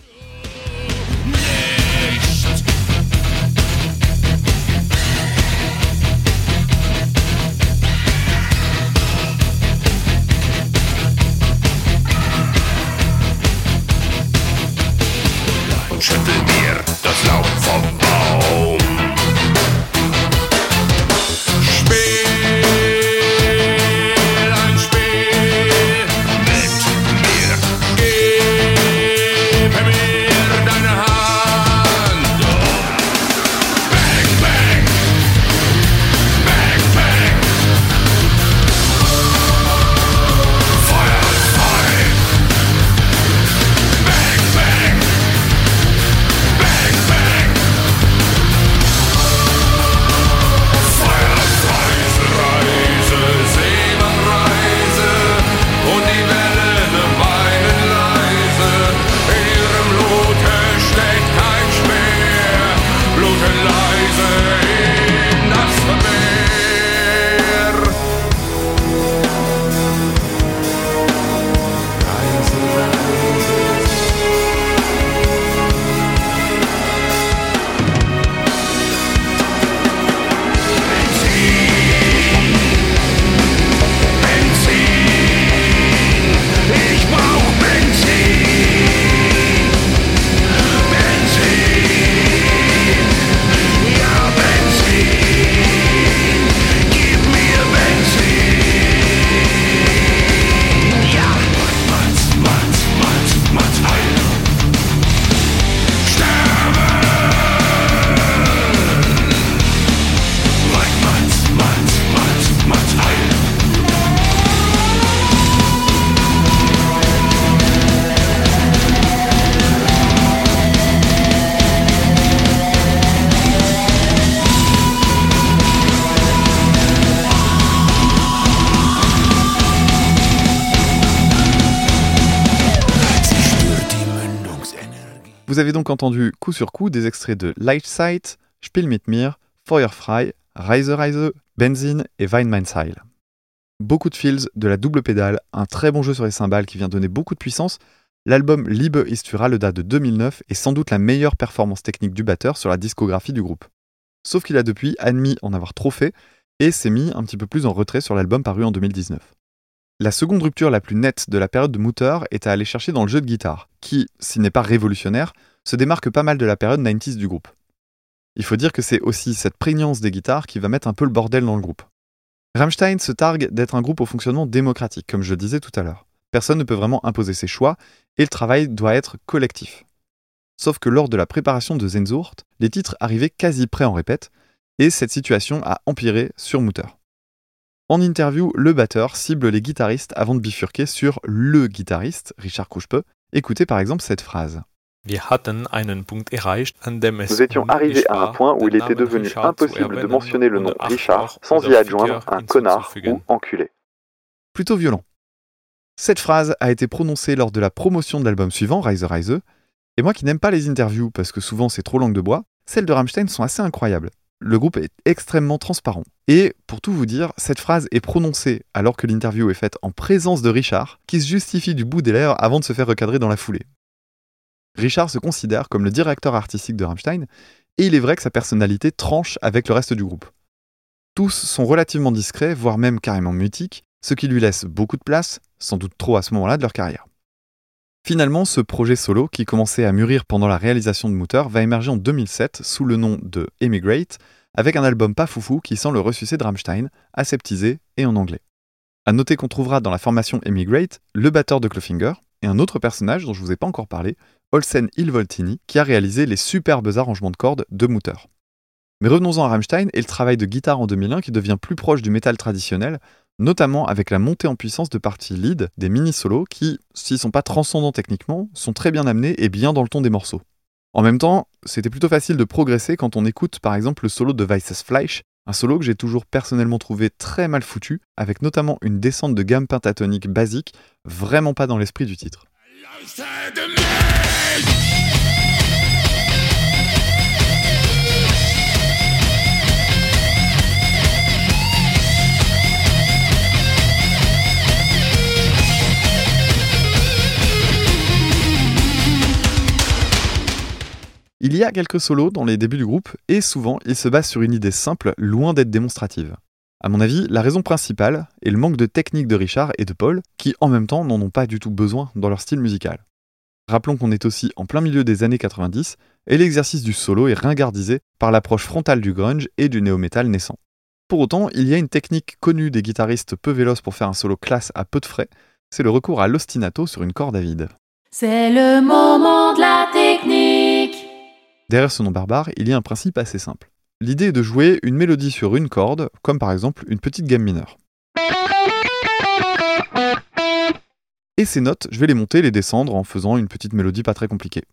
Vous avez donc entendu coup sur coup des extraits de Light Sight, Spiel mit mir, Feuerfrei, Reise Reise, Benzin et Wein mein Seil. Beaucoup de feels, de la double pédale, un très bon jeu sur les cymbales qui vient donner beaucoup de puissance. L'album Liebe ist für alle date de 2009 est sans doute la meilleure performance technique du batteur sur la discographie du groupe. Sauf qu'il a depuis admis en avoir trop fait et s'est mis un petit peu plus en retrait sur l'album paru en 2019. La seconde rupture la plus nette de la période de Mutter est à aller chercher dans le jeu de guitare, qui, s'il n'est pas révolutionnaire, se démarque pas mal de la période 90s du groupe. Il faut dire que c'est aussi cette prégnance des guitares qui va mettre un peu le bordel dans le groupe. Rammstein se targue d'être un groupe au fonctionnement démocratique, comme je le disais tout à l'heure. Personne ne peut vraiment imposer ses choix, et le travail doit être collectif. Sauf que lors de la préparation de Zenzurt, les titres arrivaient quasi prêts en répète, et cette situation a empiré sur Mutter. En interview, le batteur cible les guitaristes avant de bifurquer sur le guitariste, Richard Couchepeux. Écoutez par exemple cette phrase. Wir hatten einen Punkt erreicht, an dem es Nous étions arrivés à un point où il était devenu impossible de mentionner le nom Richard sans y adjoindre un connard ou enculé. Plutôt violent. Cette phrase a été prononcée lors de la promotion de l'album suivant, Rise Rise, et moi qui n'aime pas les interviews parce que souvent c'est trop langue de bois, celles de Rammstein sont assez incroyables. Le groupe est extrêmement transparent. Et pour tout vous dire, cette phrase est prononcée alors que l'interview est faite en présence de Richard, qui se justifie du bout des lèvres avant de se faire recadrer dans la foulée. Richard se considère comme le directeur artistique de Rammstein, et il est vrai que sa personnalité tranche avec le reste du groupe. Tous sont relativement discrets, voire même carrément mutiques, ce qui lui laisse beaucoup de place, sans doute trop à ce moment-là de leur carrière. Finalement, ce projet solo, qui commençait à mûrir pendant la réalisation de Mutter, va émerger en 2007 sous le nom de Emigrate, avec un album pas foufou qui sent le ressucé de Rammstein, aseptisé et en anglais. À noter qu'on trouvera dans la formation Emigrate le batteur de Clofinger et un autre personnage dont je vous ai pas encore parlé, Olsen Ilvoltini, qui a réalisé les superbes arrangements de cordes de Mutter. Mais revenons-en à Rammstein et le travail de guitare en 2001 qui devient plus proche du métal traditionnel, notamment avec la montée en puissance de parties lead des mini-solos qui, s'ils sont pas transcendants techniquement, sont très bien amenés et bien dans le ton des morceaux. En même temps, c'était plutôt facile de progresser quand on écoute par exemple le solo de Weisses Fleisch, un solo que j'ai toujours personnellement trouvé très mal foutu, avec notamment une descente de gamme pentatonique basique, vraiment pas dans l'esprit du titre. Il y a quelques solos dans les débuts du groupe, et souvent ils se basent sur une idée simple, loin d'être démonstrative. À mon avis, la raison principale est le manque de technique de Richard et de Paul, qui en même temps n'en ont pas du tout besoin dans leur style musical. Rappelons qu'on est aussi en plein milieu des années 90, et l'exercice du solo est ringardisé par l'approche frontale du grunge et du néo-metal naissant. Pour autant, il y a une technique connue des guitaristes peu véloces pour faire un solo classe à peu de frais, c'est le recours à l'ostinato sur une corde à vide. C'est le moment de la. Derrière ce nom barbare, il y a un principe assez simple. L'idée est de jouer une mélodie sur une corde, comme par exemple une petite gamme mineure. Et ces notes, je vais les monter et les descendre en faisant une petite mélodie pas très compliquée.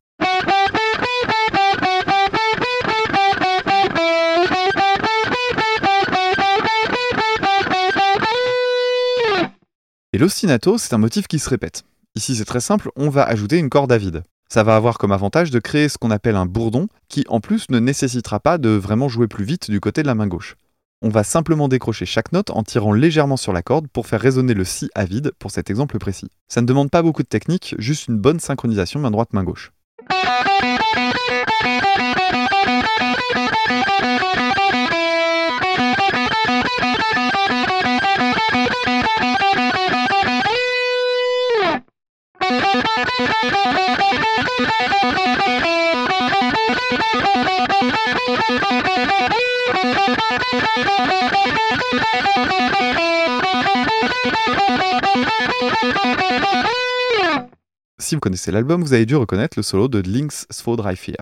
Et l'ostinato, c'est un motif qui se répète. Ici, c'est très simple, on va ajouter une corde à vide. Ça va avoir comme avantage de créer ce qu'on appelle un bourdon, qui en plus ne nécessitera pas de vraiment jouer plus vite du côté de la main gauche. On va simplement décrocher chaque note en tirant légèrement sur la corde pour faire résonner le si à vide pour cet exemple précis. Ça ne demande pas beaucoup de technique, juste une bonne synchronisation main droite main gauche. Si vous connaissez l'album, vous avez dû reconnaître le solo de Links Svå Dreifir.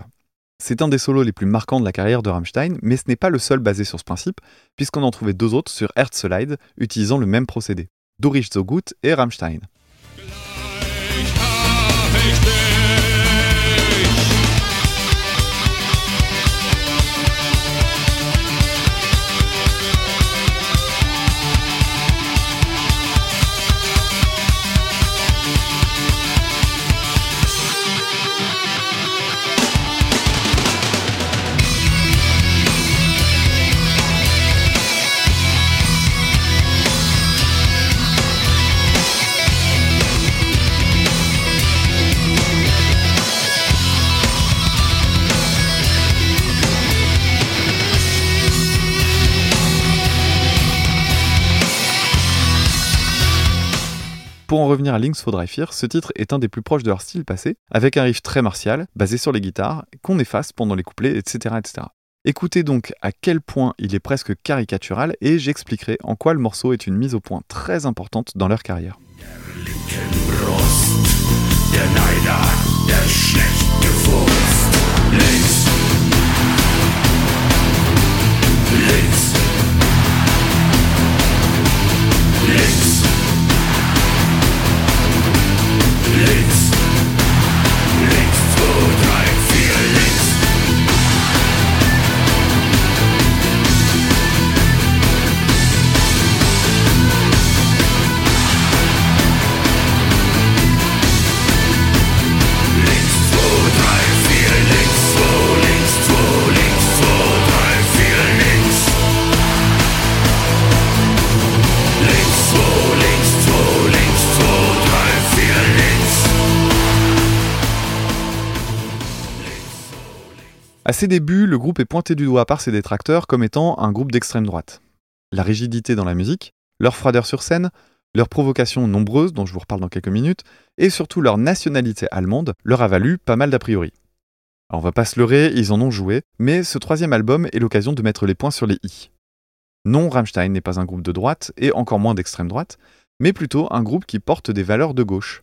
C'est un des solos les plus marquants de la carrière de Rammstein, mais ce n'est pas le seul basé sur ce principe, puisqu'on en trouvait deux autres sur Herzeleid, utilisant le même procédé. Dorisch so gut et Rammstein. Pour en revenir à Links for Dry Fear, ce titre est un des plus proches de leur style passé, avec un riff très martial, basé sur les guitares, qu'on efface pendant les couplets, etc., etc. Écoutez donc à quel point il est presque caricatural et j'expliquerai en quoi le morceau est une mise au point très importante dans leur carrière. À ses débuts, le groupe est pointé du doigt par ses détracteurs comme étant un groupe d'extrême droite. La rigidité dans la musique, leur froideur sur scène, leurs provocations nombreuses, dont je vous reparle dans quelques minutes, et surtout leur nationalité allemande, leur a valu pas mal d'a priori. Alors on va pas se leurrer, ils en ont joué, mais ce troisième album est l'occasion de mettre les points sur les i. Non, Rammstein n'est pas un groupe de droite, et encore moins d'extrême droite, mais plutôt un groupe qui porte des valeurs de gauche.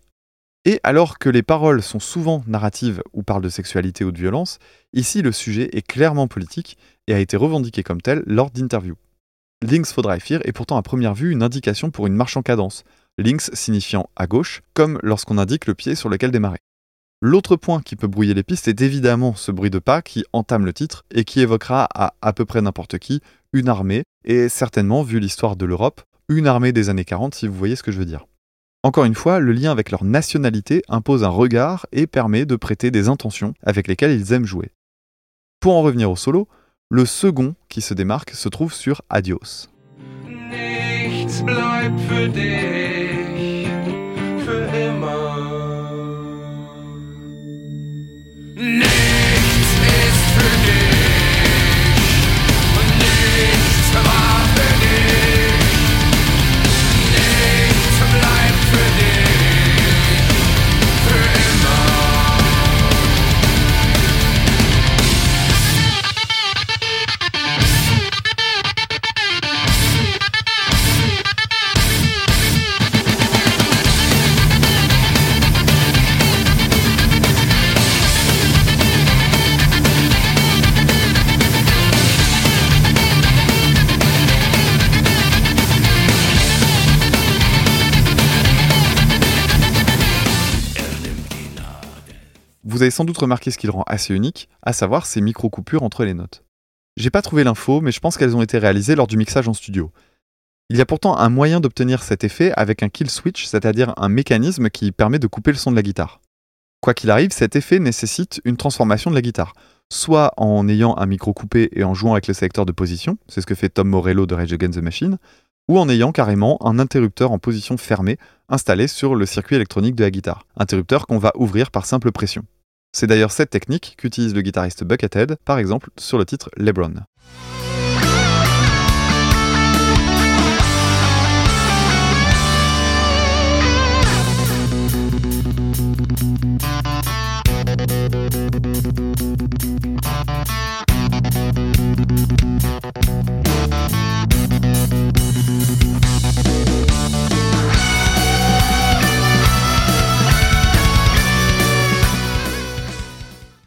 Et alors que les paroles sont souvent narratives ou parlent de sexualité ou de violence, ici le sujet est clairement politique et a été revendiqué comme tel lors d'interviews. Links for Dry Fear est pourtant à première vue une indication pour une marche en cadence, links signifiant à gauche, comme lorsqu'on indique le pied sur lequel démarrer. L'autre point qui peut brouiller les pistes est évidemment ce bruit de pas qui entame le titre et qui évoquera à à peu près n'importe qui une armée, et certainement, vu l'histoire de l'Europe, une armée des années 40 si vous voyez ce que je veux dire. Encore une fois, le lien avec leur nationalité impose un regard et permet de prêter des intentions avec lesquelles ils aiment jouer. Pour en revenir au solo, le second qui se démarque se trouve sur Adios. Sans doute remarqué ce qui le rend assez unique, à savoir ces micro-coupures entre les notes. J'ai pas trouvé l'info, mais je pense qu'elles ont été réalisées lors du mixage en studio. Il y a pourtant un moyen d'obtenir cet effet avec un kill switch, c'est-à-dire un mécanisme qui permet de couper le son de la guitare. Quoi qu'il arrive, cet effet nécessite une transformation de la guitare, soit en ayant un micro coupé et en jouant avec le sélecteur de position, c'est ce que fait Tom Morello de Rage Against the Machine, ou en ayant carrément un interrupteur en position fermée installé sur le circuit électronique de la guitare, interrupteur qu'on va ouvrir par simple pression. C'est d'ailleurs cette technique qu'utilise le guitariste Buckethead, par exemple, sur le titre Lebron.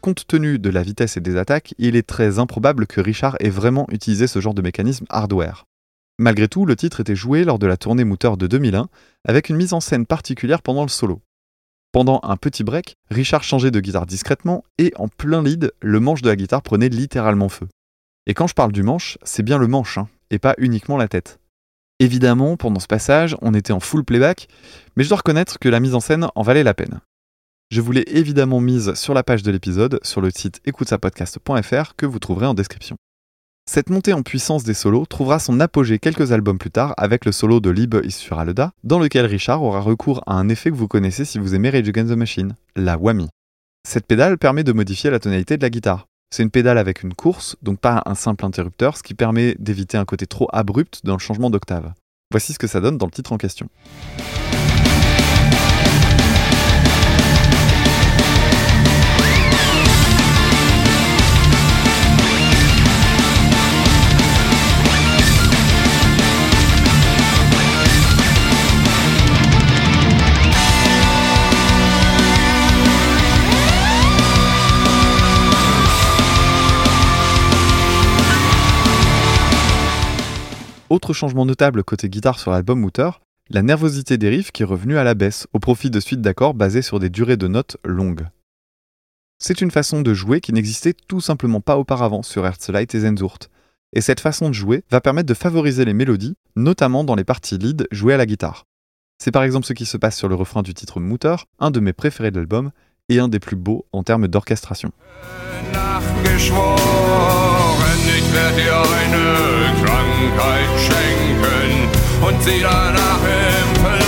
Compte tenu de la vitesse et des attaques, il est très improbable que Richard ait vraiment utilisé ce genre de mécanisme hardware. Malgré tout, le titre était joué lors de la tournée Mooter de 2001, avec une mise en scène particulière pendant le solo. Pendant un petit break, Richard changeait de guitare discrètement et en plein lead, le manche de la guitare prenait littéralement feu. Et quand je parle du manche, c'est bien le manche, hein, et pas uniquement la tête. Évidemment, pendant ce passage, on était en full playback, mais je dois reconnaître que la mise en scène en valait la peine. Je vous l'ai évidemment mise sur la page de l'épisode, sur le site écoutesapodcast.fr que vous trouverez en description. Cette montée en puissance des solos trouvera son apogée quelques albums plus tard avec le solo de Liebe ist für alle da, dans lequel Richard aura recours à un effet que vous connaissez si vous aimez Rage Against the Machine, la whammy. Cette pédale permet de modifier la tonalité de la guitare. C'est une pédale avec une course, donc pas un simple interrupteur, ce qui permet d'éviter un côté trop abrupt dans le changement d'octave. Voici ce que ça donne dans le titre en question. Autre changement notable côté guitare sur l'album Mutter, la nervosité des riffs qui est revenue à la baisse, au profit de suites d'accords basées sur des durées de notes longues. C'est une façon de jouer qui n'existait tout simplement pas auparavant sur Herzlite et Zenzurt. Et cette façon de jouer va permettre de favoriser les mélodies, notamment dans les parties lead jouées à la guitare. C'est par exemple ce qui se passe sur le refrain du titre Mutter, un de mes préférés de l'album et un des plus beaux en termes d'orchestration. Nachgeschworen, ich werd dir eine Krankheit schenken und sie danach im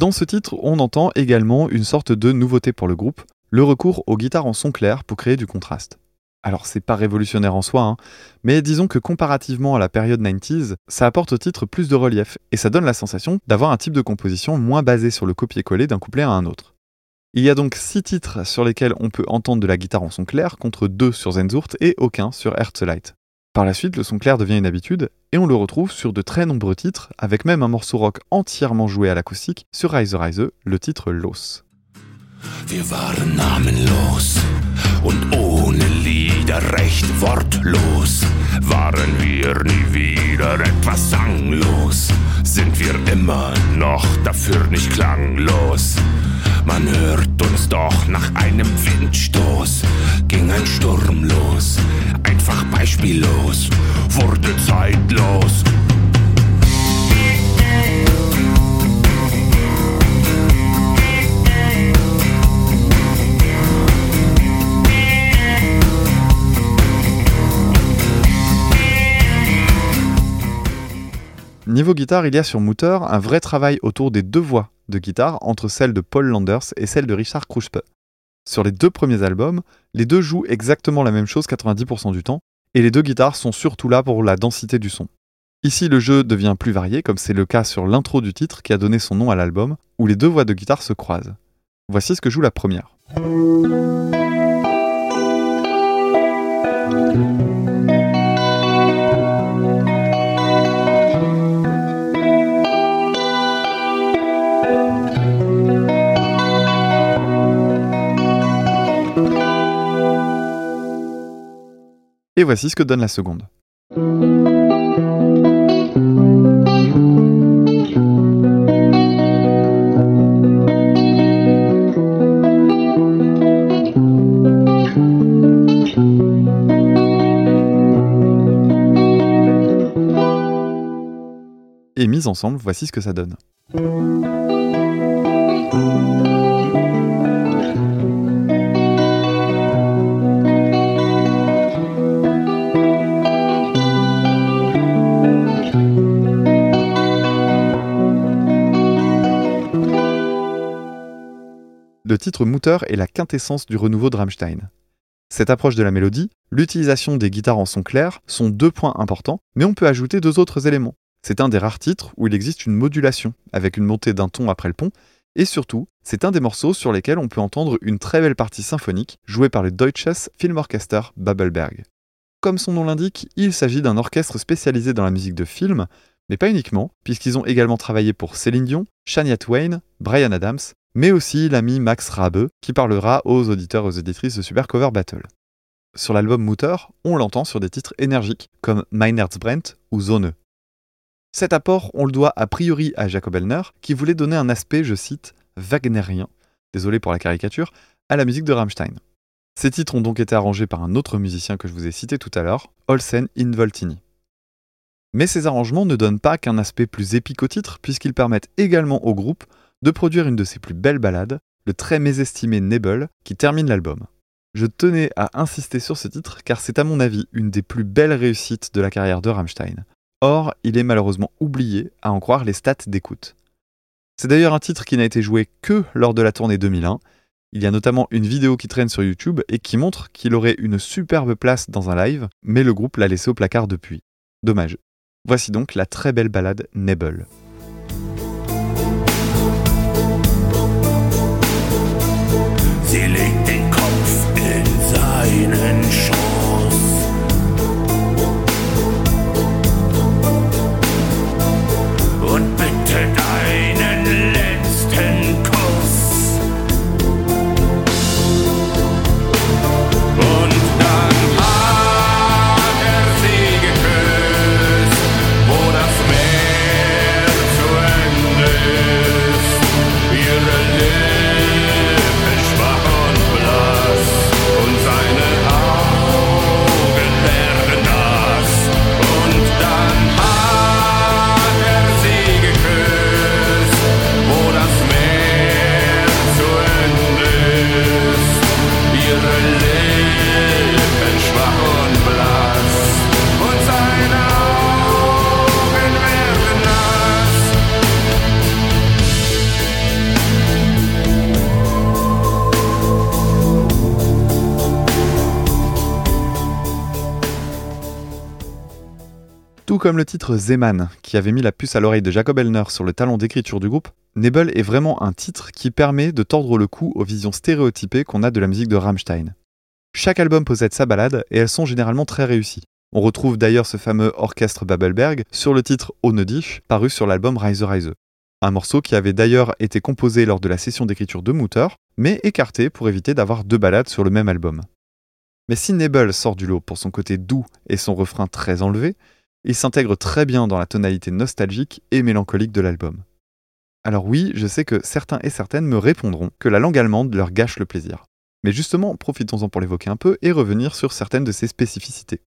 Dans ce titre, on entend également une sorte de nouveauté pour le groupe, le recours aux guitares en son clair pour créer du contraste. Alors c'est pas révolutionnaire en soi, hein, mais disons que comparativement à la période 90s, ça apporte au titre plus de relief, et ça donne la sensation d'avoir un type de composition moins basé sur le copier-coller d'un couplet à un autre. Il y a donc 6 titres sur lesquels on peut entendre de la guitare en son clair, contre 2 sur Zenzurt et aucun sur Herzlite. Par la suite, le son clair devient une habitude, et on le retrouve sur de très nombreux titres, avec même un morceau rock entièrement joué à l'acoustique sur Reise Reise, le titre Los. Und ohne Lieder recht wortlos. Waren wir nie wieder etwas sanglos? Sind wir immer noch dafür nicht klanglos? Man hört uns doch nach einem Windstoß, ging ein Sturm los, einfach beispiellos, wurde zeitlos. Niveau guitare, il y a sur Mutter un vrai travail autour des deux voix de guitare entre celle de Paul Landers et celle de Richard Kruspe. Sur les deux premiers albums, les deux jouent exactement la même chose 90% du temps, et les deux guitares sont surtout là pour la densité du son. Ici, le jeu devient plus varié, comme c'est le cas sur l'intro du titre qui a donné son nom à l'album, où les deux voix de guitare se croisent. Voici ce que joue la première. Et voici ce que donne la seconde. Et mises ensemble, voici ce que ça donne. Le titre Mutter est la quintessence du renouveau de Rammstein. Cette approche de la mélodie, l'utilisation des guitares en son clair sont deux points importants, mais on peut ajouter deux autres éléments. C'est un des rares titres où il existe une modulation, avec une montée d'un ton après le pont, et surtout, c'est un des morceaux sur lesquels on peut entendre une très belle partie symphonique jouée par le Deutsches Filmorchester Babelberg. Comme son nom l'indique, il s'agit d'un orchestre spécialisé dans la musique de film, mais pas uniquement, puisqu'ils ont également travaillé pour Céline Dion, Shania Twain, Brian Adams, mais aussi l'ami Max Rabe, qui parlera aux auditeurs et aux auditrices de Super Cover Battle. Sur l'album Mutter, on l'entend sur des titres énergiques comme Mein Herzbrennt ou Zone. Cet apport, on le doit a priori à Jacob Elner, qui voulait donner un aspect, je cite, wagnerien, désolé pour la caricature, à la musique de Rammstein. Ces titres ont donc été arrangés par un autre musicien que je vous ai cité tout à l'heure, Olsen Involtini. Mais ces arrangements ne donnent pas qu'un aspect plus épique au titre, puisqu'ils permettent également au groupe de produire une de ses plus belles ballades, le très mésestimé Nebel, qui termine l'album. Je tenais à insister sur ce titre car c'est à mon avis une des plus belles réussites de la carrière de Rammstein. Or, il est malheureusement oublié, à en croire les stats d'écoute. C'est d'ailleurs un titre qui n'a été joué que lors de la tournée 2001. Il y a notamment une vidéo qui traîne sur YouTube et qui montre qu'il aurait une superbe place dans un live, mais le groupe l'a laissé au placard depuis. Dommage. Voici donc la très belle ballade Nebel. Comme le titre Zeman, qui avait mis la puce à l'oreille de Jacob Elner sur le talent d'écriture du groupe, Nebel est vraiment un titre qui permet de tordre le cou aux visions stéréotypées qu'on a de la musique de Rammstein. Chaque album possède sa balade et elles sont généralement très réussies. On retrouve d'ailleurs ce fameux orchestre Babelberg sur le titre Ohne dich, paru sur l'album Reise Reise. Un morceau qui avait d'ailleurs été composé lors de la session d'écriture de Mutter, mais écarté pour éviter d'avoir deux balades sur le même album. Mais si Nebel sort du lot pour son côté doux et son refrain très enlevé, il s'intègre très bien dans la tonalité nostalgique et mélancolique de l'album. Alors oui, je sais que certains et certaines me répondront que la langue allemande leur gâche le plaisir. Mais justement, profitons-en pour l'évoquer un peu et revenir sur certaines de ses spécificités.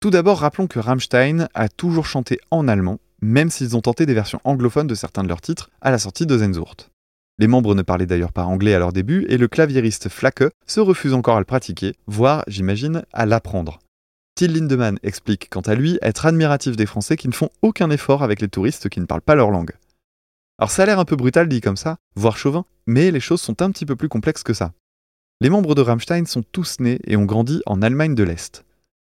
Tout d'abord, rappelons que Rammstein a toujours chanté en allemand, même s'ils ont tenté des versions anglophones de certains de leurs titres à la sortie de Zenzurt. Les membres ne parlaient d'ailleurs pas anglais à leur début et le claviériste Flacke se refuse encore à le pratiquer, voire, j'imagine, à l'apprendre. Till Lindemann explique quant à lui être admiratif des Français qui ne font aucun effort avec les touristes qui ne parlent pas leur langue. Alors ça a l'air un peu brutal dit comme ça, voire chauvin, mais les choses sont un petit peu plus complexes que ça. Les membres de Rammstein sont tous nés et ont grandi en Allemagne de l'Est.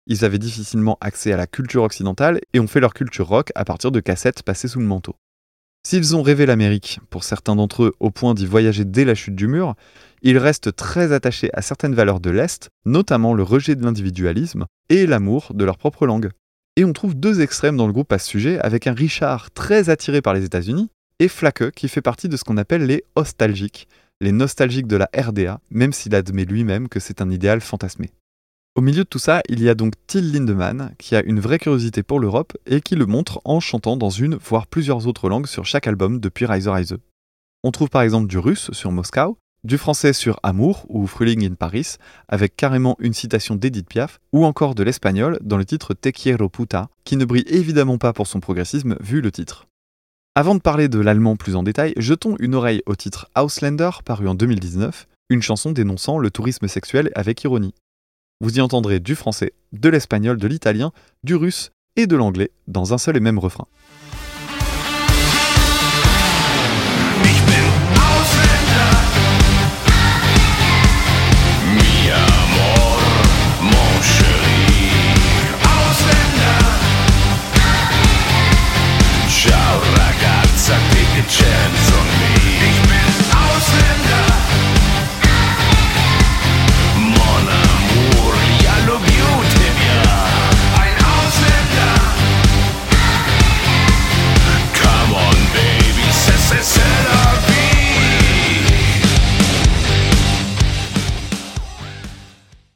Ils avaient difficilement accès à la culture occidentale et ont fait leur culture rock à partir de cassettes passées sous le manteau. S'ils ont rêvé l'Amérique, pour certains d'entre eux au point d'y voyager dès la chute du mur, ils restent très attachés à certaines valeurs de l'Est, notamment le rejet de l'individualisme et l'amour de leur propre langue. Et on trouve deux extrêmes dans le groupe à ce sujet, avec un Richard très attiré par les États-Unis et Flacke qui fait partie de ce qu'on appelle les nostalgiques, les nostalgiques de la RDA, même s'il admet lui-même que c'est un idéal fantasmé. Au milieu de tout ça, il y a donc Till Lindemann, qui a une vraie curiosité pour l'Europe et qui le montre en chantant dans une, voire plusieurs autres langues sur chaque album depuis Reise Reise. On trouve par exemple du russe sur Moscow, du français sur Amour ou Frühling in Paris, avec carrément une citation d'Edith Piaf, ou encore de l'espagnol dans le titre Te quiero puta, qui ne brille évidemment pas pour son progressisme vu le titre. Avant de parler de l'allemand plus en détail, jetons une oreille au titre Auslander paru en 2019, une chanson dénonçant le tourisme sexuel avec ironie. Vous y entendrez du français, de l'espagnol, de l'italien, du russe et de l'anglais dans un seul et même refrain.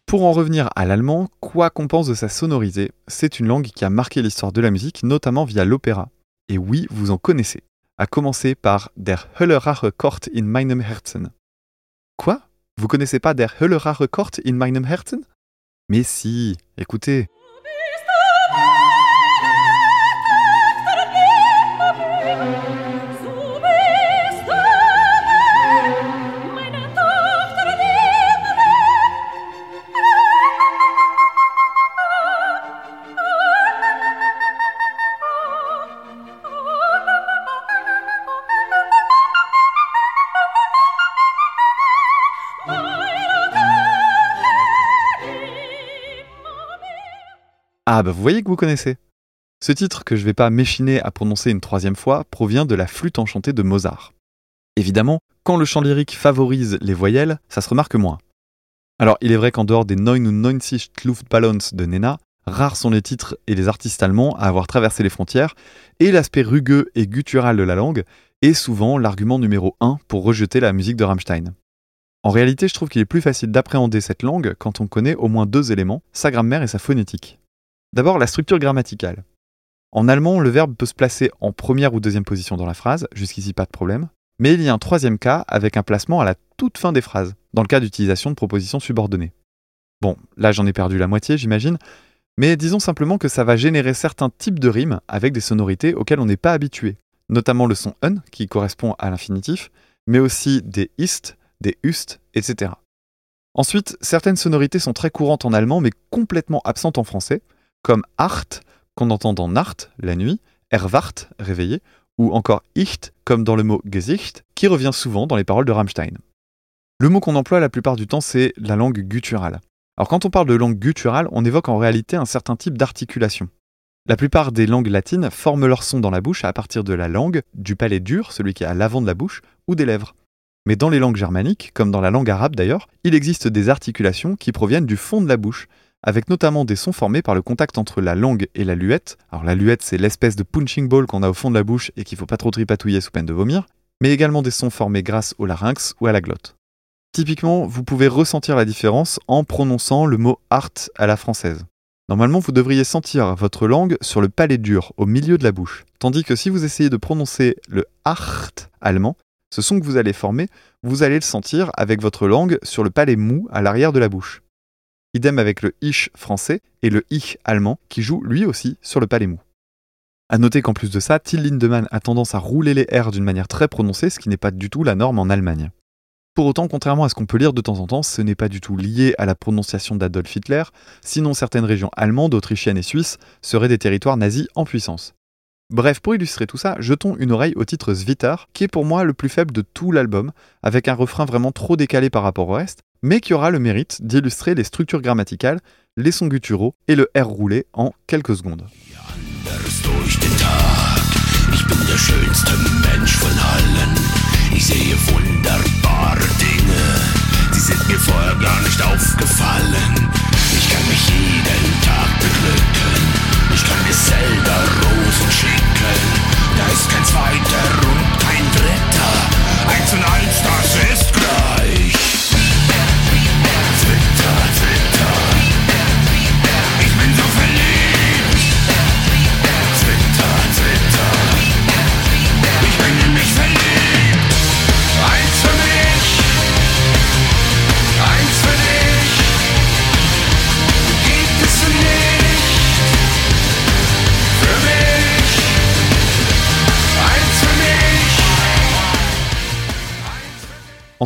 Pour en revenir à l'allemand, quoi qu'on pense de sa sonorité, c'est une langue qui a marqué l'histoire de la musique, notamment via l'opéra. Et oui, vous en connaissez. À commencer par Der Höllerache Kort in meinem Herzen. Quoi? Vous connaissez pas Der Höllerache Kort in meinem Herzen? Mais si, écoutez. Ah bah vous voyez que vous connaissez. Ce titre, que je vais pas m'échiner à prononcer une troisième fois, provient de la flûte enchantée de Mozart. Évidemment, quand le chant lyrique favorise les voyelles, ça se remarque moins. Alors, il est vrai qu'en dehors des 99 Luftballons de Nena, rares sont les titres et les artistes allemands à avoir traversé les frontières, et l'aspect rugueux et guttural de la langue est souvent l'argument numéro 1 pour rejeter la musique de Rammstein. En réalité, je trouve qu'il est plus facile d'appréhender cette langue quand on connaît au moins deux éléments, sa grammaire et sa phonétique. D'abord, la structure grammaticale. En allemand, le verbe peut se placer en première ou deuxième position dans la phrase, jusqu'ici pas de problème, mais il y a un troisième cas avec un placement à la toute fin des phrases, dans le cas d'utilisation de propositions subordonnées. Bon, là j'en ai perdu la moitié, j'imagine, mais disons simplement que ça va générer certains types de rimes avec des sonorités auxquelles on n'est pas habitué, notamment le son un qui correspond à l'infinitif, mais aussi des ist, des ust, etc. Ensuite, certaines sonorités sont très courantes en allemand mais complètement absentes en français, comme acht, qu'on entend dans Nacht, la nuit, erwacht, réveillé, ou encore icht, comme dans le mot Gesicht, qui revient souvent dans les paroles de Rammstein. Le mot qu'on emploie la plupart du temps, c'est la langue gutturale. Alors quand on parle de langue gutturale, on évoque en réalité un certain type d'articulation. La plupart des langues latines forment leur son dans la bouche à partir de la langue, du palais dur, celui qui est à l'avant de la bouche, ou des lèvres. Mais dans les langues germaniques, comme dans la langue arabe d'ailleurs, il existe des articulations qui proviennent du fond de la bouche, avec notamment des sons formés par le contact entre la langue et la luette. Alors la luette, c'est l'espèce de punching ball qu'on a au fond de la bouche et qu'il faut pas trop tripatouiller sous peine de vomir, mais également des sons formés grâce au larynx ou à la glotte. Typiquement, vous pouvez ressentir la différence en prononçant le mot art à la française. Normalement, vous devriez sentir votre langue sur le palais dur, au milieu de la bouche. Tandis que si vous essayez de prononcer le art allemand, ce son que vous allez former, vous allez le sentir avec votre langue sur le palais mou à l'arrière de la bouche. Idem avec le ich français et le ich allemand qui joue lui aussi sur le palais mou. A noter qu'en plus de ça, Till Lindemann a tendance à rouler les R d'une manière très prononcée, ce qui n'est pas du tout la norme en Allemagne. Pour autant, contrairement à ce qu'on peut lire de temps en temps, ce n'est pas du tout lié à la prononciation d'Adolf Hitler, sinon certaines régions allemandes, autrichiennes et suisses seraient des territoires nazis en puissance. Bref, pour illustrer tout ça, jetons une oreille au titre Svitar, qui est pour moi le plus faible de tout l'album, avec un refrain vraiment trop décalé par rapport au reste, mais qui aura le mérite d'illustrer les structures grammaticales, les sons gutturaux et le R roulé en quelques secondes.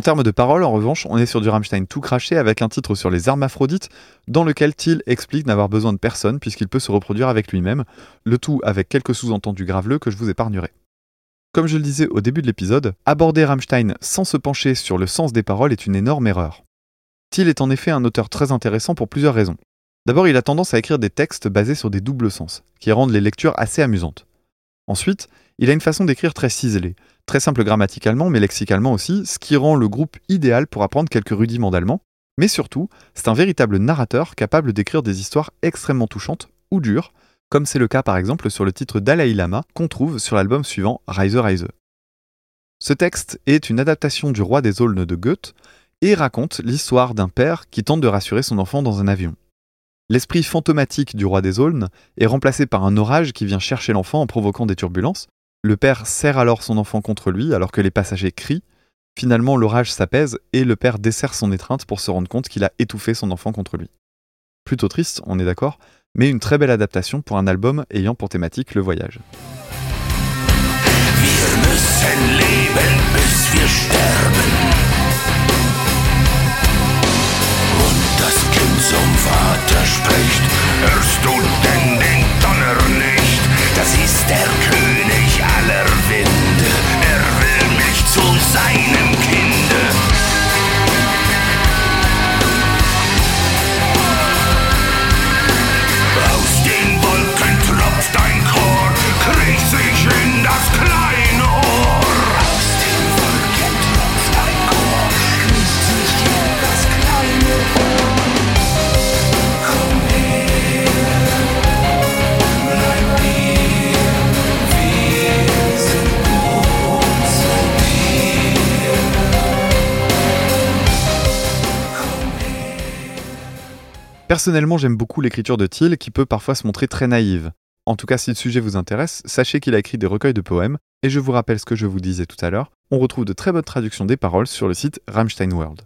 Termes de paroles, en revanche, on est sur du Rammstein tout craché avec un titre sur les hermaphrodites, dans lequel Till explique n'avoir besoin de personne puisqu'il peut se reproduire avec lui-même, le tout avec quelques sous-entendus graveleux que je vous épargnerai. Comme je le disais au début de l'épisode, aborder Rammstein sans se pencher sur le sens des paroles est une énorme erreur. Till est en effet un auteur très intéressant pour plusieurs raisons. D'abord, il a tendance à écrire des textes basés sur des doubles sens, qui rendent les lectures assez amusantes. Ensuite, il a une façon d'écrire très ciselée, très simple grammaticalement mais lexicalement aussi, ce qui rend le groupe idéal pour apprendre quelques rudiments d'allemand, mais surtout, c'est un véritable narrateur capable d'écrire des histoires extrêmement touchantes ou dures, comme c'est le cas par exemple sur le titre Dalai Lama qu'on trouve sur l'album suivant Reise Reise. Ce texte est une adaptation du Roi des Aulnes de Goethe et raconte l'histoire d'un père qui tente de rassurer son enfant dans un avion. L'esprit fantomatique du Roi des Aulnes est remplacé par un orage qui vient chercher l'enfant en provoquant des turbulences. Le père serre alors son enfant contre lui alors que les passagers crient. Finalement, l'orage s'apaise et le père desserre son étreinte pour se rendre compte qu'il a étouffé son enfant contre lui. Plutôt triste, on est d'accord, mais une très belle adaptation pour un album ayant pour thématique le voyage. aller Wind, er will mich zu seinem Kinde. Aus den Wolken tropft ein Chor, kriecht sich in das Kreis. Personnellement, j'aime beaucoup l'écriture de Thiel qui peut parfois se montrer très naïve. En tout cas, si le sujet vous intéresse, sachez qu'il a écrit des recueils de poèmes, et je vous rappelle ce que je vous disais tout à l'heure, on retrouve de très bonnes traductions des paroles sur le site Rammstein World.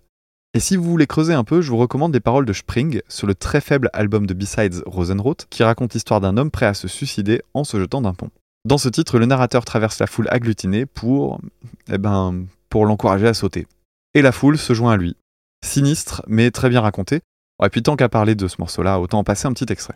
Et si vous voulez creuser un peu, je vous recommande des paroles de Spring sur le très faible album de B-Sides Rosenroth, qui raconte l'histoire d'un homme prêt à se suicider en se jetant d'un pont. Dans ce titre, le narrateur traverse la foule agglutinée pour. eh ben. pour l'encourager à sauter. Et la foule se joint à lui. Sinistre, mais très bien raconté. Et puis tant qu'à parler de ce morceau-là, autant en passer un petit extrait.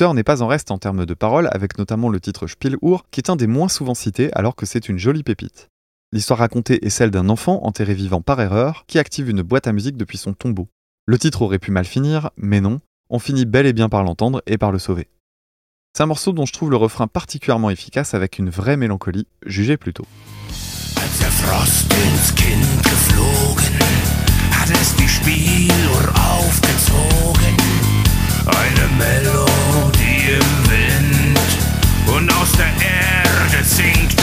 N'est pas en reste en termes de paroles, avec notamment le titre Spielur, qui est un des moins souvent cités alors que c'est une jolie pépite. L'histoire racontée est celle d'un enfant enterré vivant par erreur qui active une boîte à musique depuis son tombeau. Le titre aurait pu mal finir, mais non, on finit bel et bien par l'entendre et par le sauver. C'est un morceau dont je trouve le refrain particulièrement efficace avec une vraie mélancolie, jugez plutôt. Der Erde singt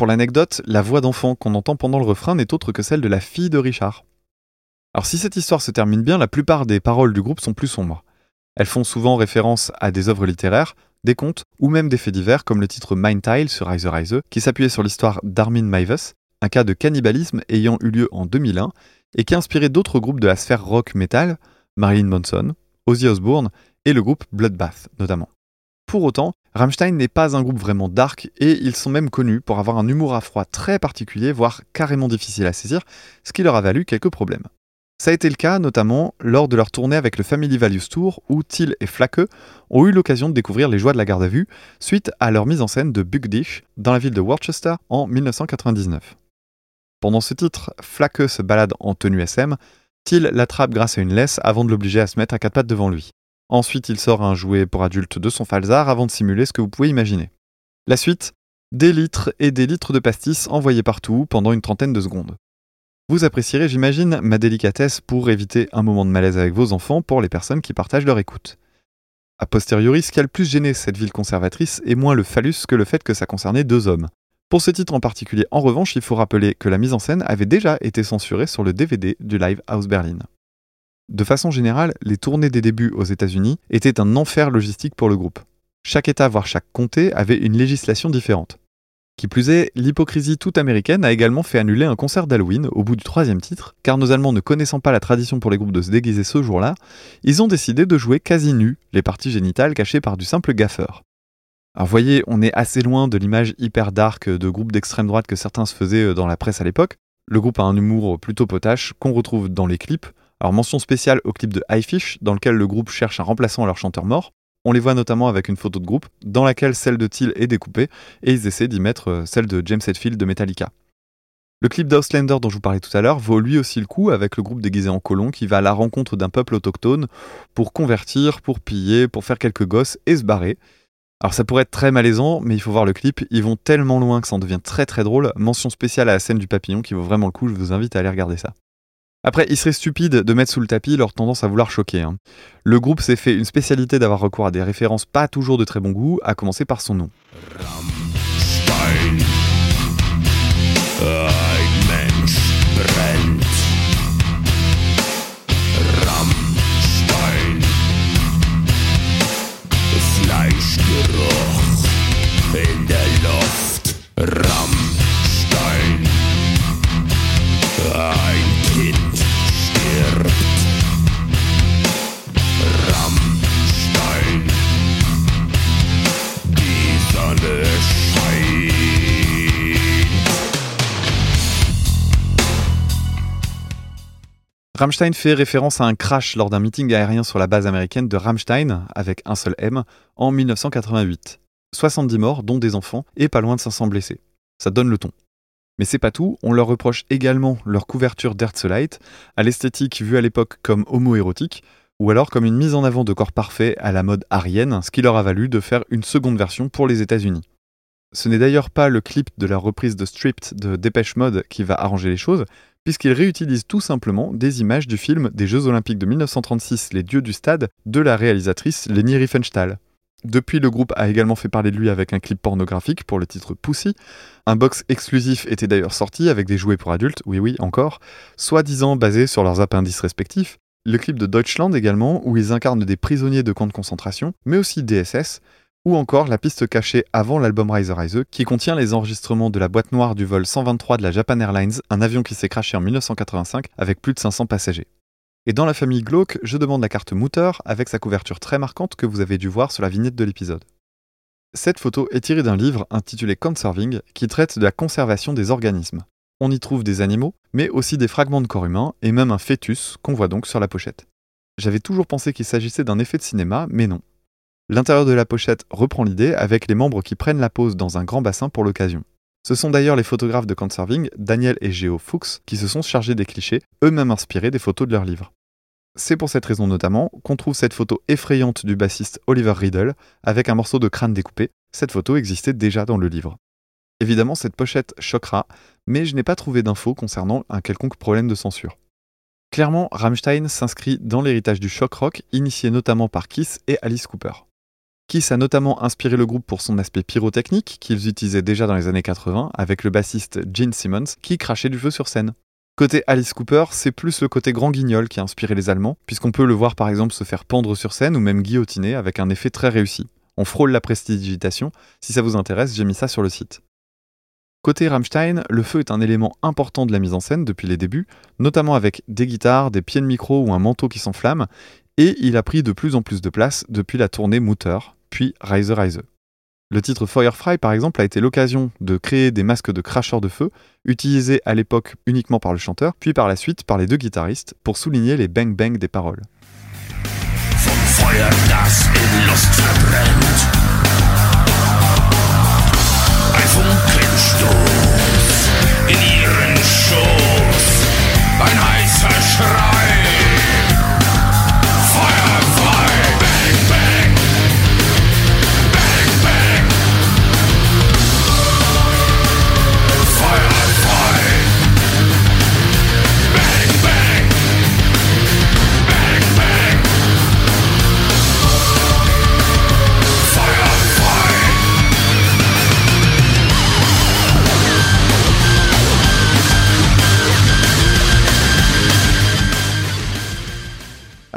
Pour l'anecdote, la voix d'enfant qu'on entend pendant le refrain n'est autre que celle de la fille de Richard. Alors si cette histoire se termine bien, la plupart des paroles du groupe sont plus sombres. Elles font souvent référence à des œuvres littéraires, des contes ou même des faits divers comme le titre Mindtile sur Rise Rise qui s'appuyait sur l'histoire d'Armin Meiwes, un cas de cannibalisme ayant eu lieu en 2001 et qui a inspiré d'autres groupes de la sphère rock metal, Marilyn Manson, Ozzy Osbourne et le groupe Bloodbath notamment. Pour autant, Rammstein n'est pas un groupe vraiment dark et ils sont même connus pour avoir un humour à froid très particulier, voire carrément difficile à saisir, ce qui leur a valu quelques problèmes. Ça a été le cas notamment lors de leur tournée avec le Family Values Tour où Thiel et Flake ont eu l'occasion de découvrir les joies de la garde à vue suite à leur mise en scène de Bugdish dans la ville de Worcester en 1999. Pendant ce titre, Flake se balade en tenue SM, Thiel l'attrape grâce à une laisse avant de l'obliger à se mettre à quatre pattes devant lui. Ensuite, il sort un jouet pour adultes de son falzar avant de simuler ce que vous pouvez imaginer. La suite Des litres et des litres de pastis envoyés partout pendant une trentaine de secondes. Vous apprécierez, j'imagine, ma délicatesse pour éviter un moment de malaise avec vos enfants pour les personnes qui partagent leur écoute. A posteriori, ce qui a le plus gêné cette ville conservatrice est moins le phallus que le fait que ça concernait deux hommes. Pour ce titre en particulier, en revanche, il faut rappeler que la mise en scène avait déjà été censurée sur le DVD du Live House Berlin. De façon générale, les tournées des débuts aux États-Unis étaient un enfer logistique pour le groupe. Chaque État, voire chaque comté, avait une législation différente. Qui plus est, l'hypocrisie toute américaine a également fait annuler un concert d'Halloween au bout du troisième titre, car nos Allemands ne connaissant pas la tradition pour les groupes de se déguiser ce jour-là, ils ont décidé de jouer quasi nus, les parties génitales cachées par du simple gaffeur. Alors voyez, on est assez loin de l'image hyper dark de groupes d'extrême droite que certains se faisaient dans la presse à l'époque. Le groupe a un humour plutôt potache qu'on retrouve dans les clips. Alors mention spéciale au clip de Highfish, dans lequel le groupe cherche un remplaçant à leur chanteur mort. On les voit notamment avec une photo de groupe, dans laquelle celle de Thiel est découpée, et ils essaient d'y mettre euh, celle de James Hetfield de Metallica. Le clip d'Auslander dont je vous parlais tout à l'heure vaut lui aussi le coup avec le groupe déguisé en colon qui va à la rencontre d'un peuple autochtone pour convertir, pour piller, pour faire quelques gosses et se barrer. Alors ça pourrait être très malaisant, mais il faut voir le clip, ils vont tellement loin que ça en devient très très drôle. Mention spéciale à la scène du papillon qui vaut vraiment le coup, je vous invite à aller regarder ça. Après, il serait stupide de mettre sous le tapis leur tendance à vouloir choquer. Hein. Le groupe s'est fait une spécialité d'avoir recours à des références pas toujours de très bon goût, à commencer par son nom. Rammstein fait référence à un crash lors d'un meeting aérien sur la base américaine de Rammstein, avec un seul M, en 1988. 70 morts, dont des enfants, et pas loin de 500 blessés. Ça donne le ton. Mais c'est pas tout, on leur reproche également leur couverture d'Herzlite, à l'esthétique vue à l'époque comme homo-érotique, ou alors comme une mise en avant de corps parfait à la mode arienne, ce qui leur a valu de faire une seconde version pour les États-Unis. Ce n'est d'ailleurs pas le clip de la reprise de Stripped de Dépêche Mode qui va arranger les choses, puisqu'il réutilise tout simplement des images du film des Jeux Olympiques de 1936 Les Dieux du Stade de la réalisatrice Leni Riefenstahl. Depuis, le groupe a également fait parler de lui avec un clip pornographique pour le titre Pussy. Un box exclusif était d'ailleurs sorti avec des jouets pour adultes, oui oui encore, soi-disant basés sur leurs appendices respectifs. Le clip de Deutschland également, où ils incarnent des prisonniers de camps de concentration, mais aussi DSS, ou encore la piste cachée avant l'album Rise Rise, qui contient les enregistrements de la boîte noire du vol 123 de la Japan Airlines, un avion qui s'est crashé en 1985 avec plus de 500 passagers. Et dans la famille Glauque, je demande la carte Mutter avec sa couverture très marquante que vous avez dû voir sur la vignette de l'épisode. Cette photo est tirée d'un livre intitulé Conserving qui traite de la conservation des organismes. On y trouve des animaux, mais aussi des fragments de corps humains et même un fœtus qu'on voit donc sur la pochette. J'avais toujours pensé qu'il s'agissait d'un effet de cinéma, mais non. L'intérieur de la pochette reprend l'idée avec les membres qui prennent la pose dans un grand bassin pour l'occasion. Ce sont d'ailleurs les photographes de Conserving, Daniel et Géo Fuchs, qui se sont chargés des clichés, eux-mêmes inspirés des photos de leur livre. C'est pour cette raison notamment qu'on trouve cette photo effrayante du bassiste Oliver Riddle avec un morceau de crâne découpé. Cette photo existait déjà dans le livre. Évidemment, cette pochette choquera, mais je n'ai pas trouvé d'infos concernant un quelconque problème de censure. Clairement, Rammstein s'inscrit dans l'héritage du shock rock, initié notamment par Kiss et Alice Cooper. Kiss a notamment inspiré le groupe pour son aspect pyrotechnique qu'ils utilisaient déjà dans les années 80 avec le bassiste Gene Simmons qui crachait du feu sur scène. Côté Alice Cooper, c'est plus le côté grand guignol qui a inspiré les Allemands, puisqu'on peut le voir par exemple se faire pendre sur scène ou même guillotiner avec un effet très réussi. On frôle la prestidigitation, si ça vous intéresse, j'ai mis ça sur le site. Côté Rammstein, le feu est un élément important de la mise en scène depuis les débuts, notamment avec des guitares, des pieds de micro ou un manteau qui s'enflamme, et il a pris de plus en plus de place depuis la tournée Mutter, puis Rise Rise. Le titre Firefly, par exemple, a été l'occasion de créer des masques de cracheurs de feu, utilisés à l'époque uniquement par le chanteur, puis par la suite par les deux guitaristes, pour souligner les bang-bang des paroles.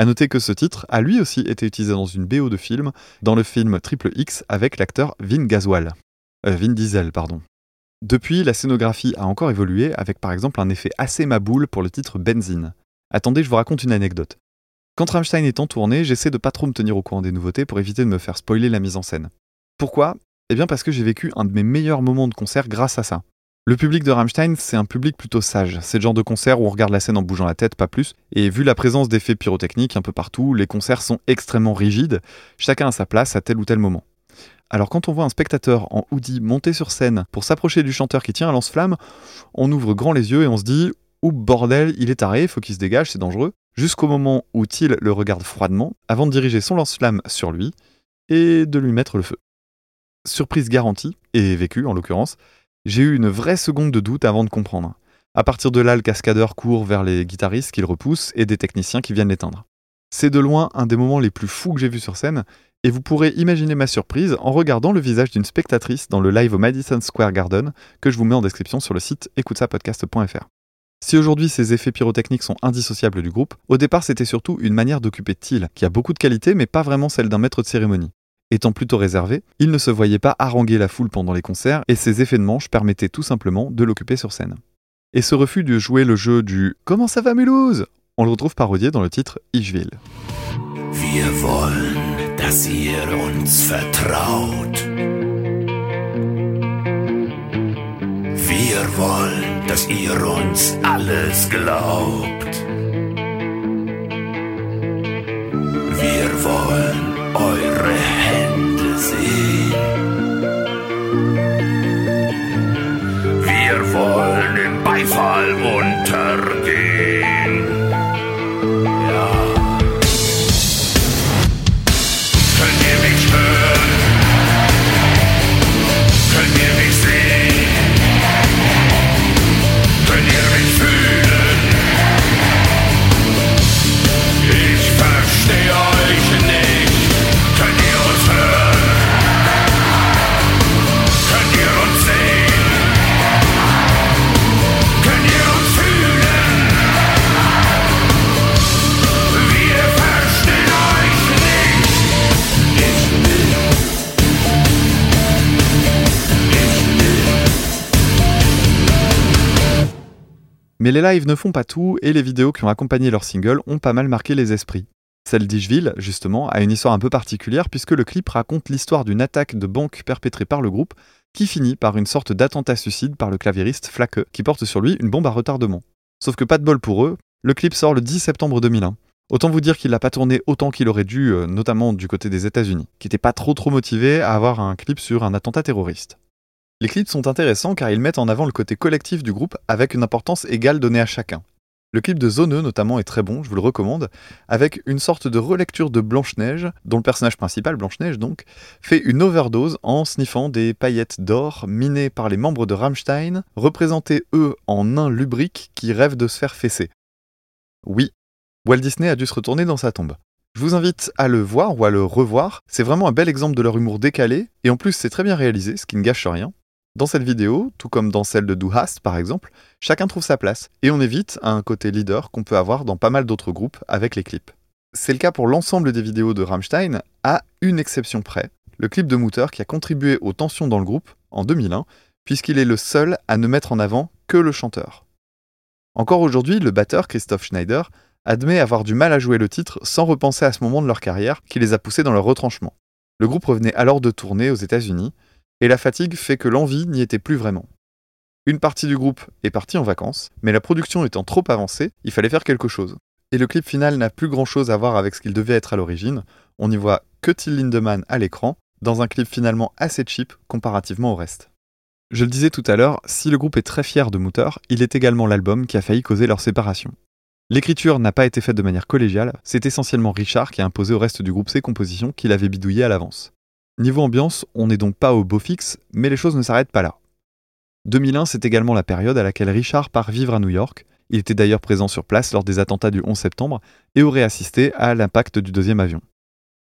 À noter que ce titre a lui aussi été utilisé dans une BO de film, dans le film Triple X avec l'acteur Vin. Euh, Vin Diesel, pardon. Depuis, la scénographie a encore évolué avec par exemple un effet assez maboule pour le titre Benzine. Attendez, je vous raconte une anecdote. Quand Rammstein est en tournée, j'essaie de pas trop me tenir au courant des nouveautés pour éviter de me faire spoiler la mise en scène. Pourquoi? Eh bien parce que j'ai vécu un de mes meilleurs moments de concert grâce à ça. Le public de Rammstein, c'est un public plutôt sage. C'est le genre de concert où on regarde la scène en bougeant la tête, pas plus. Et vu la présence d'effets pyrotechniques un peu partout, les concerts sont extrêmement rigides, chacun à sa place à tel ou tel moment. Alors quand on voit un spectateur en hoodie monter sur scène pour s'approcher du chanteur qui tient un lance-flamme, on ouvre grand les yeux et on se dit Ouh bordel, il est taré, faut qu'il se dégage, c'est dangereux. Jusqu'au moment où Till le regarde froidement avant de diriger son lance-flamme sur lui et de lui mettre le feu. Surprise garantie, et vécue en l'occurrence, j'ai eu une vraie seconde de doute avant de comprendre. À partir de là, le cascadeur court vers les guitaristes qu'il repousse et des techniciens qui viennent l'éteindre. C'est de loin un des moments les plus fous que j'ai vus sur scène, et vous pourrez imaginer ma surprise en regardant le visage d'une spectatrice dans le live au Madison Square Garden que je vous mets en description sur le site écoutesapodcast.fr. Si aujourd'hui ces effets pyrotechniques sont indissociables du groupe, au départ c'était surtout une manière d'occuper Thiel, qui a beaucoup de qualités mais pas vraiment celle d'un maître de cérémonie. Étant plutôt réservé, il ne se voyait pas haranguer la foule pendant les concerts et ses effets de manche permettaient tout simplement de l'occuper sur scène. Et ce refus de jouer le jeu du Comment ça va Mulhouse? on le retrouve parodié dans le titre Ich. Wir wollen, dass ihr uns vertraut. Wir wollen, dass ihr uns alles glaubt. Wollen im Beifall untergehen. Les lives ne font pas tout et les vidéos qui ont accompagné leur single ont pas mal marqué les esprits. Celle d'Ishville, justement, a une histoire un peu particulière puisque le clip raconte l'histoire d'une attaque de banque perpétrée par le groupe qui finit par une sorte d'attentat suicide par le claviériste Flake qui porte sur lui une bombe à retardement. Sauf que pas de bol pour eux, le clip sort le 10 septembre 2001. Autant vous dire qu'il l'a pas tourné autant qu'il aurait dû, euh, notamment du côté des États-Unis, qui n'étaient pas trop trop motivés à avoir un clip sur un attentat terroriste. Les clips sont intéressants car ils mettent en avant le côté collectif du groupe avec une importance égale donnée à chacun. Le clip de Zoneux notamment est très bon, je vous le recommande, avec une sorte de relecture de Blanche-Neige, dont le personnage principal, Blanche-Neige donc, fait une overdose en sniffant des paillettes d'or minées par les membres de Rammstein, représentés eux en nains lubriques qui rêvent de se faire fesser. Oui, Walt Disney a dû se retourner dans sa tombe. Je vous invite à le voir ou à le revoir, c'est vraiment un bel exemple de leur humour décalé, et en plus c'est très bien réalisé, ce qui ne gâche rien. Dans cette vidéo, tout comme dans celle de Do Hast par exemple, chacun trouve sa place, et on évite un côté leader qu'on peut avoir dans pas mal d'autres groupes avec les clips. C'est le cas pour l'ensemble des vidéos de Rammstein, à une exception près, le clip de Mutter qui a contribué aux tensions dans le groupe en 2001, puisqu'il est le seul à ne mettre en avant que le chanteur. Encore aujourd'hui, le batteur Christoph Schneider admet avoir du mal à jouer le titre sans repenser à ce moment de leur carrière qui les a poussés dans leur retranchement. Le groupe revenait alors de tournée aux États-Unis, et la fatigue fait que l'envie n'y était plus vraiment. Une partie du groupe est partie en vacances, mais la production étant trop avancée, il fallait faire quelque chose. Et le clip final n'a plus grand chose à voir avec ce qu'il devait être à l'origine, on n'y voit que Till Lindemann à l'écran, dans un clip finalement assez cheap comparativement au reste. Je le disais tout à l'heure, si le groupe est très fier de Mutter, il est également l'album qui a failli causer leur séparation. L'écriture n'a pas été faite de manière collégiale, c'est essentiellement Richard qui a imposé au reste du groupe ses compositions qu'il avait bidouillées à l'avance. Niveau ambiance, on n'est donc pas au beau fixe, mais les choses ne s'arrêtent pas là. 2001, c'est également la période à laquelle Richard part vivre à New York. Il était d'ailleurs présent sur place lors des attentats du 11 septembre et aurait assisté à l'impact du deuxième avion.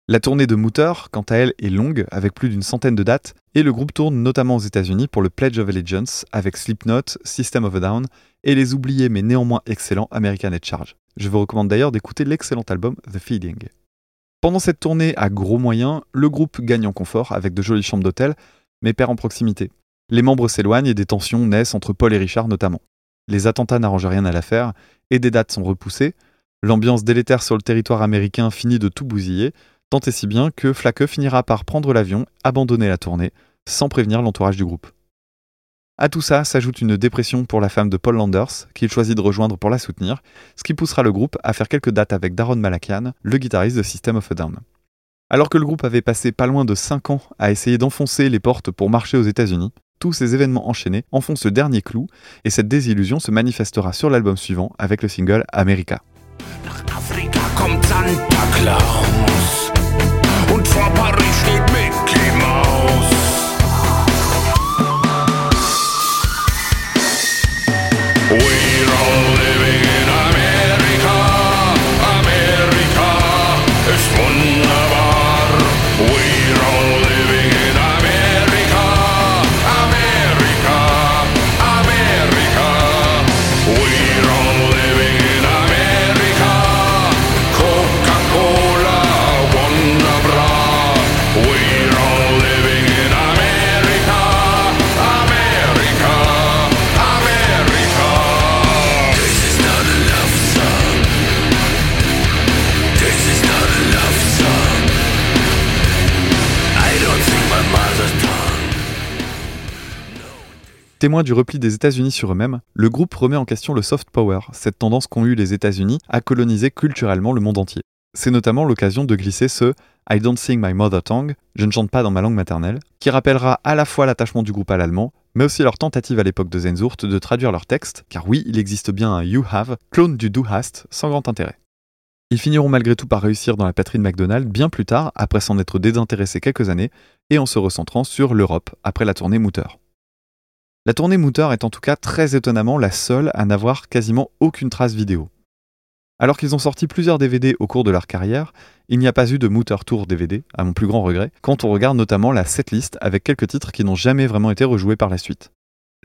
La tournée de Mutter, quant à elle, est longue, avec plus d'une centaine de dates, et le groupe tourne notamment aux États-Unis pour le Pledge of Allegiance avec Slipknot, System of a Down et les oubliés mais néanmoins excellents American Head Charge. Je vous recommande d'ailleurs d'écouter l'excellent album The Feeding. Pendant cette tournée à gros moyens, le groupe gagne en confort avec de jolies chambres d'hôtel, mais perd en proximité. Les membres s'éloignent et des tensions naissent entre Paul et Richard notamment. Les attentats n'arrangent rien à l'affaire et des dates sont repoussées. L'ambiance délétère sur le territoire américain finit de tout bousiller, tant et si bien que Flake finira par prendre l'avion, abandonner la tournée, sans prévenir l'entourage du groupe. À tout ça s'ajoute une dépression pour la femme de Paul Landers, qu'il choisit de rejoindre pour la soutenir, ce qui poussera le groupe à faire quelques dates avec Daron Malakian, le guitariste de System of a Down. Alors que le groupe avait passé pas loin de 5 ans à essayer d'enfoncer les portes pour marcher aux États-Unis, tous ces événements enchaînés enfoncent le dernier clou, et cette désillusion se manifestera sur l'album suivant avec le single America. Témoin du repli des États-Unis sur eux-mêmes, le groupe remet en question le soft power, cette tendance qu'ont eu les États-Unis à coloniser culturellement le monde entier. C'est notamment l'occasion de glisser ce I don't sing my mother tongue, je ne chante pas dans ma langue maternelle, qui rappellera à la fois l'attachement du groupe à l'allemand, mais aussi leur tentative à l'époque de Zenzurt de traduire leur texte, car oui, il existe bien un You Have, clone du Do Hast, sans grand intérêt. Ils finiront malgré tout par réussir dans la patrie de McDonald's bien plus tard, après s'en être désintéressés quelques années, et en se recentrant sur l'Europe, après la tournée Mooter. La tournée Mooter est en tout cas très étonnamment la seule à n'avoir quasiment aucune trace vidéo. Alors qu'ils ont sorti plusieurs DVD au cours de leur carrière, il n'y a pas eu de Mooter Tour DVD, à mon plus grand regret, quand on regarde notamment la setlist avec quelques titres qui n'ont jamais vraiment été rejoués par la suite.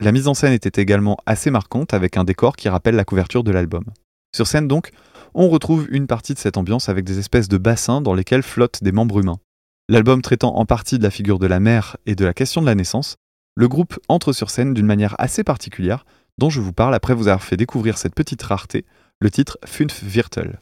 La mise en scène était également assez marquante avec un décor qui rappelle la couverture de l'album. Sur scène donc, on retrouve une partie de cette ambiance avec des espèces de bassins dans lesquels flottent des membres humains. L'album traitant en partie de la figure de la mère et de la question de la naissance, le groupe entre sur scène d'une manière assez particulière, dont je vous parle après vous avoir fait découvrir cette petite rareté, le titre Fünf Viertel.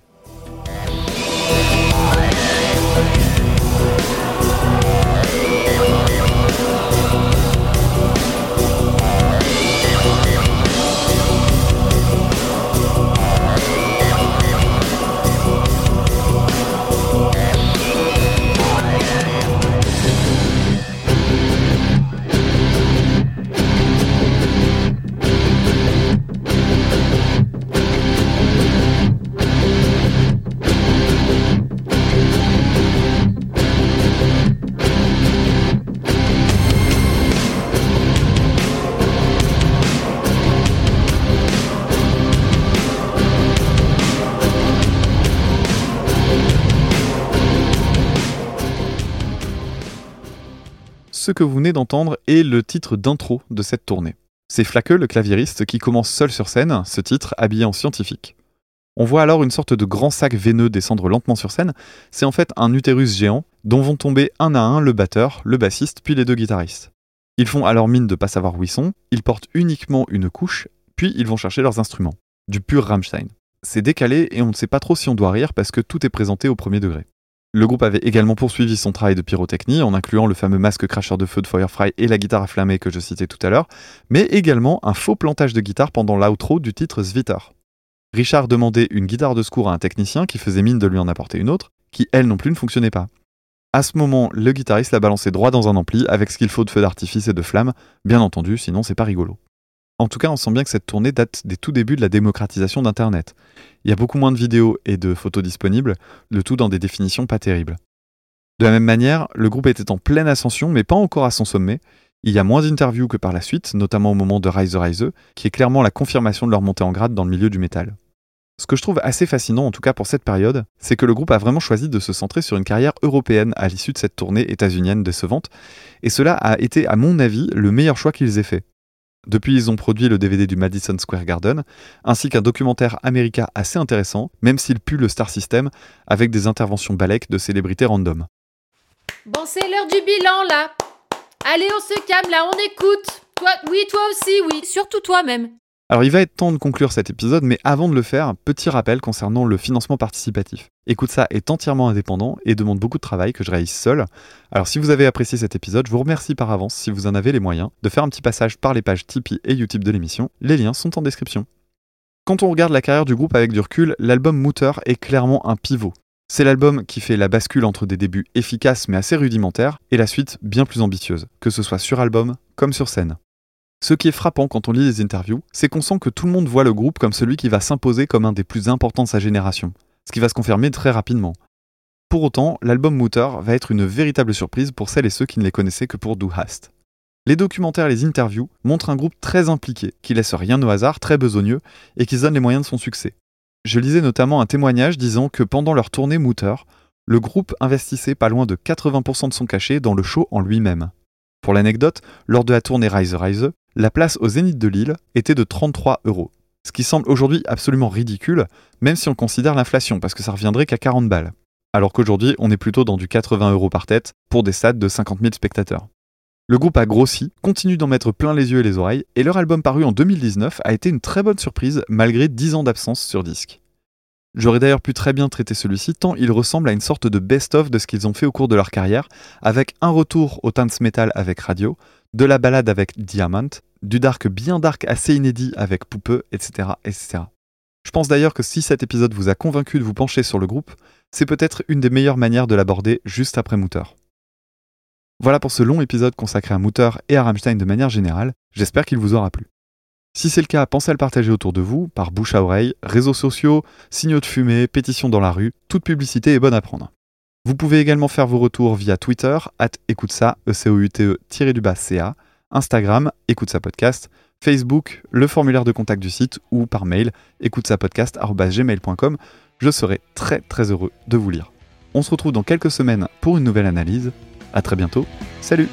Ce que vous venez d'entendre est le titre d'intro de cette tournée. C'est Flaque, le claviériste, qui commence seul sur scène, ce titre habillé en scientifique. On voit alors une sorte de grand sac veineux descendre lentement sur scène. C'est en fait un utérus géant dont vont tomber un à un le batteur, le bassiste, puis les deux guitaristes. Ils font alors mine de pas savoir où ils sont, ils portent uniquement une couche, puis ils vont chercher leurs instruments. Du pur Rammstein. C'est décalé et on ne sait pas trop si on doit rire parce que tout est présenté au premier degré. Le groupe avait également poursuivi son travail de pyrotechnie en incluant le fameux masque cracheur de feu de Firefly et la guitare afflammée que je citais tout à l'heure, mais également un faux plantage de guitare pendant l'outro du titre Svitar. Richard demandait une guitare de secours à un technicien qui faisait mine de lui en apporter une autre, qui elle non plus ne fonctionnait pas. À ce moment, le guitariste l'a balancé droit dans un ampli avec ce qu'il faut de feu d'artifice et de flammes, bien entendu, sinon c'est pas rigolo. En tout cas, on sent bien que cette tournée date des tout débuts de la démocratisation d'Internet. Il y a beaucoup moins de vidéos et de photos disponibles, le tout dans des définitions pas terribles. De la même manière, le groupe était en pleine ascension, mais pas encore à son sommet. Il y a moins d'interviews que par la suite, notamment au moment de Rise the Rise, qui est clairement la confirmation de leur montée en grade dans le milieu du métal. Ce que je trouve assez fascinant, en tout cas pour cette période, c'est que le groupe a vraiment choisi de se centrer sur une carrière européenne à l'issue de cette tournée états-unienne décevante, et cela a été, à mon avis, le meilleur choix qu'ils aient fait. Depuis, ils ont produit le DVD du Madison Square Garden, ainsi qu'un documentaire américain assez intéressant, même s'il pue le Star System, avec des interventions balèques de célébrités random. Bon, c'est l'heure du bilan là. Allez, on se calme là, on écoute. Toi, oui, toi aussi, oui. Surtout toi-même. Alors il va être temps de conclure cet épisode, mais avant de le faire, petit rappel concernant le financement participatif. Écoute ça est entièrement indépendant et demande beaucoup de travail que je réalise seul. Alors si vous avez apprécié cet épisode, je vous remercie par avance, si vous en avez les moyens, de faire un petit passage par les pages Tipeee et YouTube de l'émission. Les liens sont en description. Quand on regarde la carrière du groupe avec du recul, l'album Mooter est clairement un pivot. C'est l'album qui fait la bascule entre des débuts efficaces mais assez rudimentaires et la suite bien plus ambitieuse, que ce soit sur album comme sur scène. Ce qui est frappant quand on lit les interviews, c'est qu'on sent que tout le monde voit le groupe comme celui qui va s'imposer comme un des plus importants de sa génération, ce qui va se confirmer très rapidement. Pour autant, l'album Mooter va être une véritable surprise pour celles et ceux qui ne les connaissaient que pour Do Hast. Les documentaires et les interviews montrent un groupe très impliqué, qui laisse rien au hasard, très besogneux, et qui se donne les moyens de son succès. Je lisais notamment un témoignage disant que pendant leur tournée Mooter, le groupe investissait pas loin de 80% de son cachet dans le show en lui-même. Pour l'anecdote, lors de la tournée Rise Rise, la place au Zénith de Lille était de 33 euros. Ce qui semble aujourd'hui absolument ridicule, même si on considère l'inflation, parce que ça reviendrait qu'à 40 balles. Alors qu'aujourd'hui, on est plutôt dans du 80 euros par tête pour des stades de 50 000 spectateurs. Le groupe a grossi, continue d'en mettre plein les yeux et les oreilles, et leur album paru en 2019 a été une très bonne surprise malgré 10 ans d'absence sur disque. J'aurais d'ailleurs pu très bien traiter celui-ci tant il ressemble à une sorte de best-of de ce qu'ils ont fait au cours de leur carrière, avec un retour au dance metal avec Radio, de la balade avec Diamant, du dark bien dark assez inédit avec Poupeux, etc. etc. Je pense d'ailleurs que si cet épisode vous a convaincu de vous pencher sur le groupe, c'est peut-être une des meilleures manières de l'aborder juste après Mutter. Voilà pour ce long épisode consacré à Mutter et à Rammstein de manière générale, j'espère qu'il vous aura plu. Si c'est le cas, pensez à le partager autour de vous, par bouche à oreille, réseaux sociaux, signaux de fumée, pétitions dans la rue, toute publicité est bonne à prendre. Vous pouvez également faire vos retours via Twitter, at écoute ça, e c o u t e du bas ca, Instagram, écoute ça podcast, Facebook, le formulaire de contact du site ou par mail, écoute ça podcast@gmail.com. Je serai très très heureux de vous lire. On se retrouve dans quelques semaines pour une nouvelle analyse. À très bientôt. Salut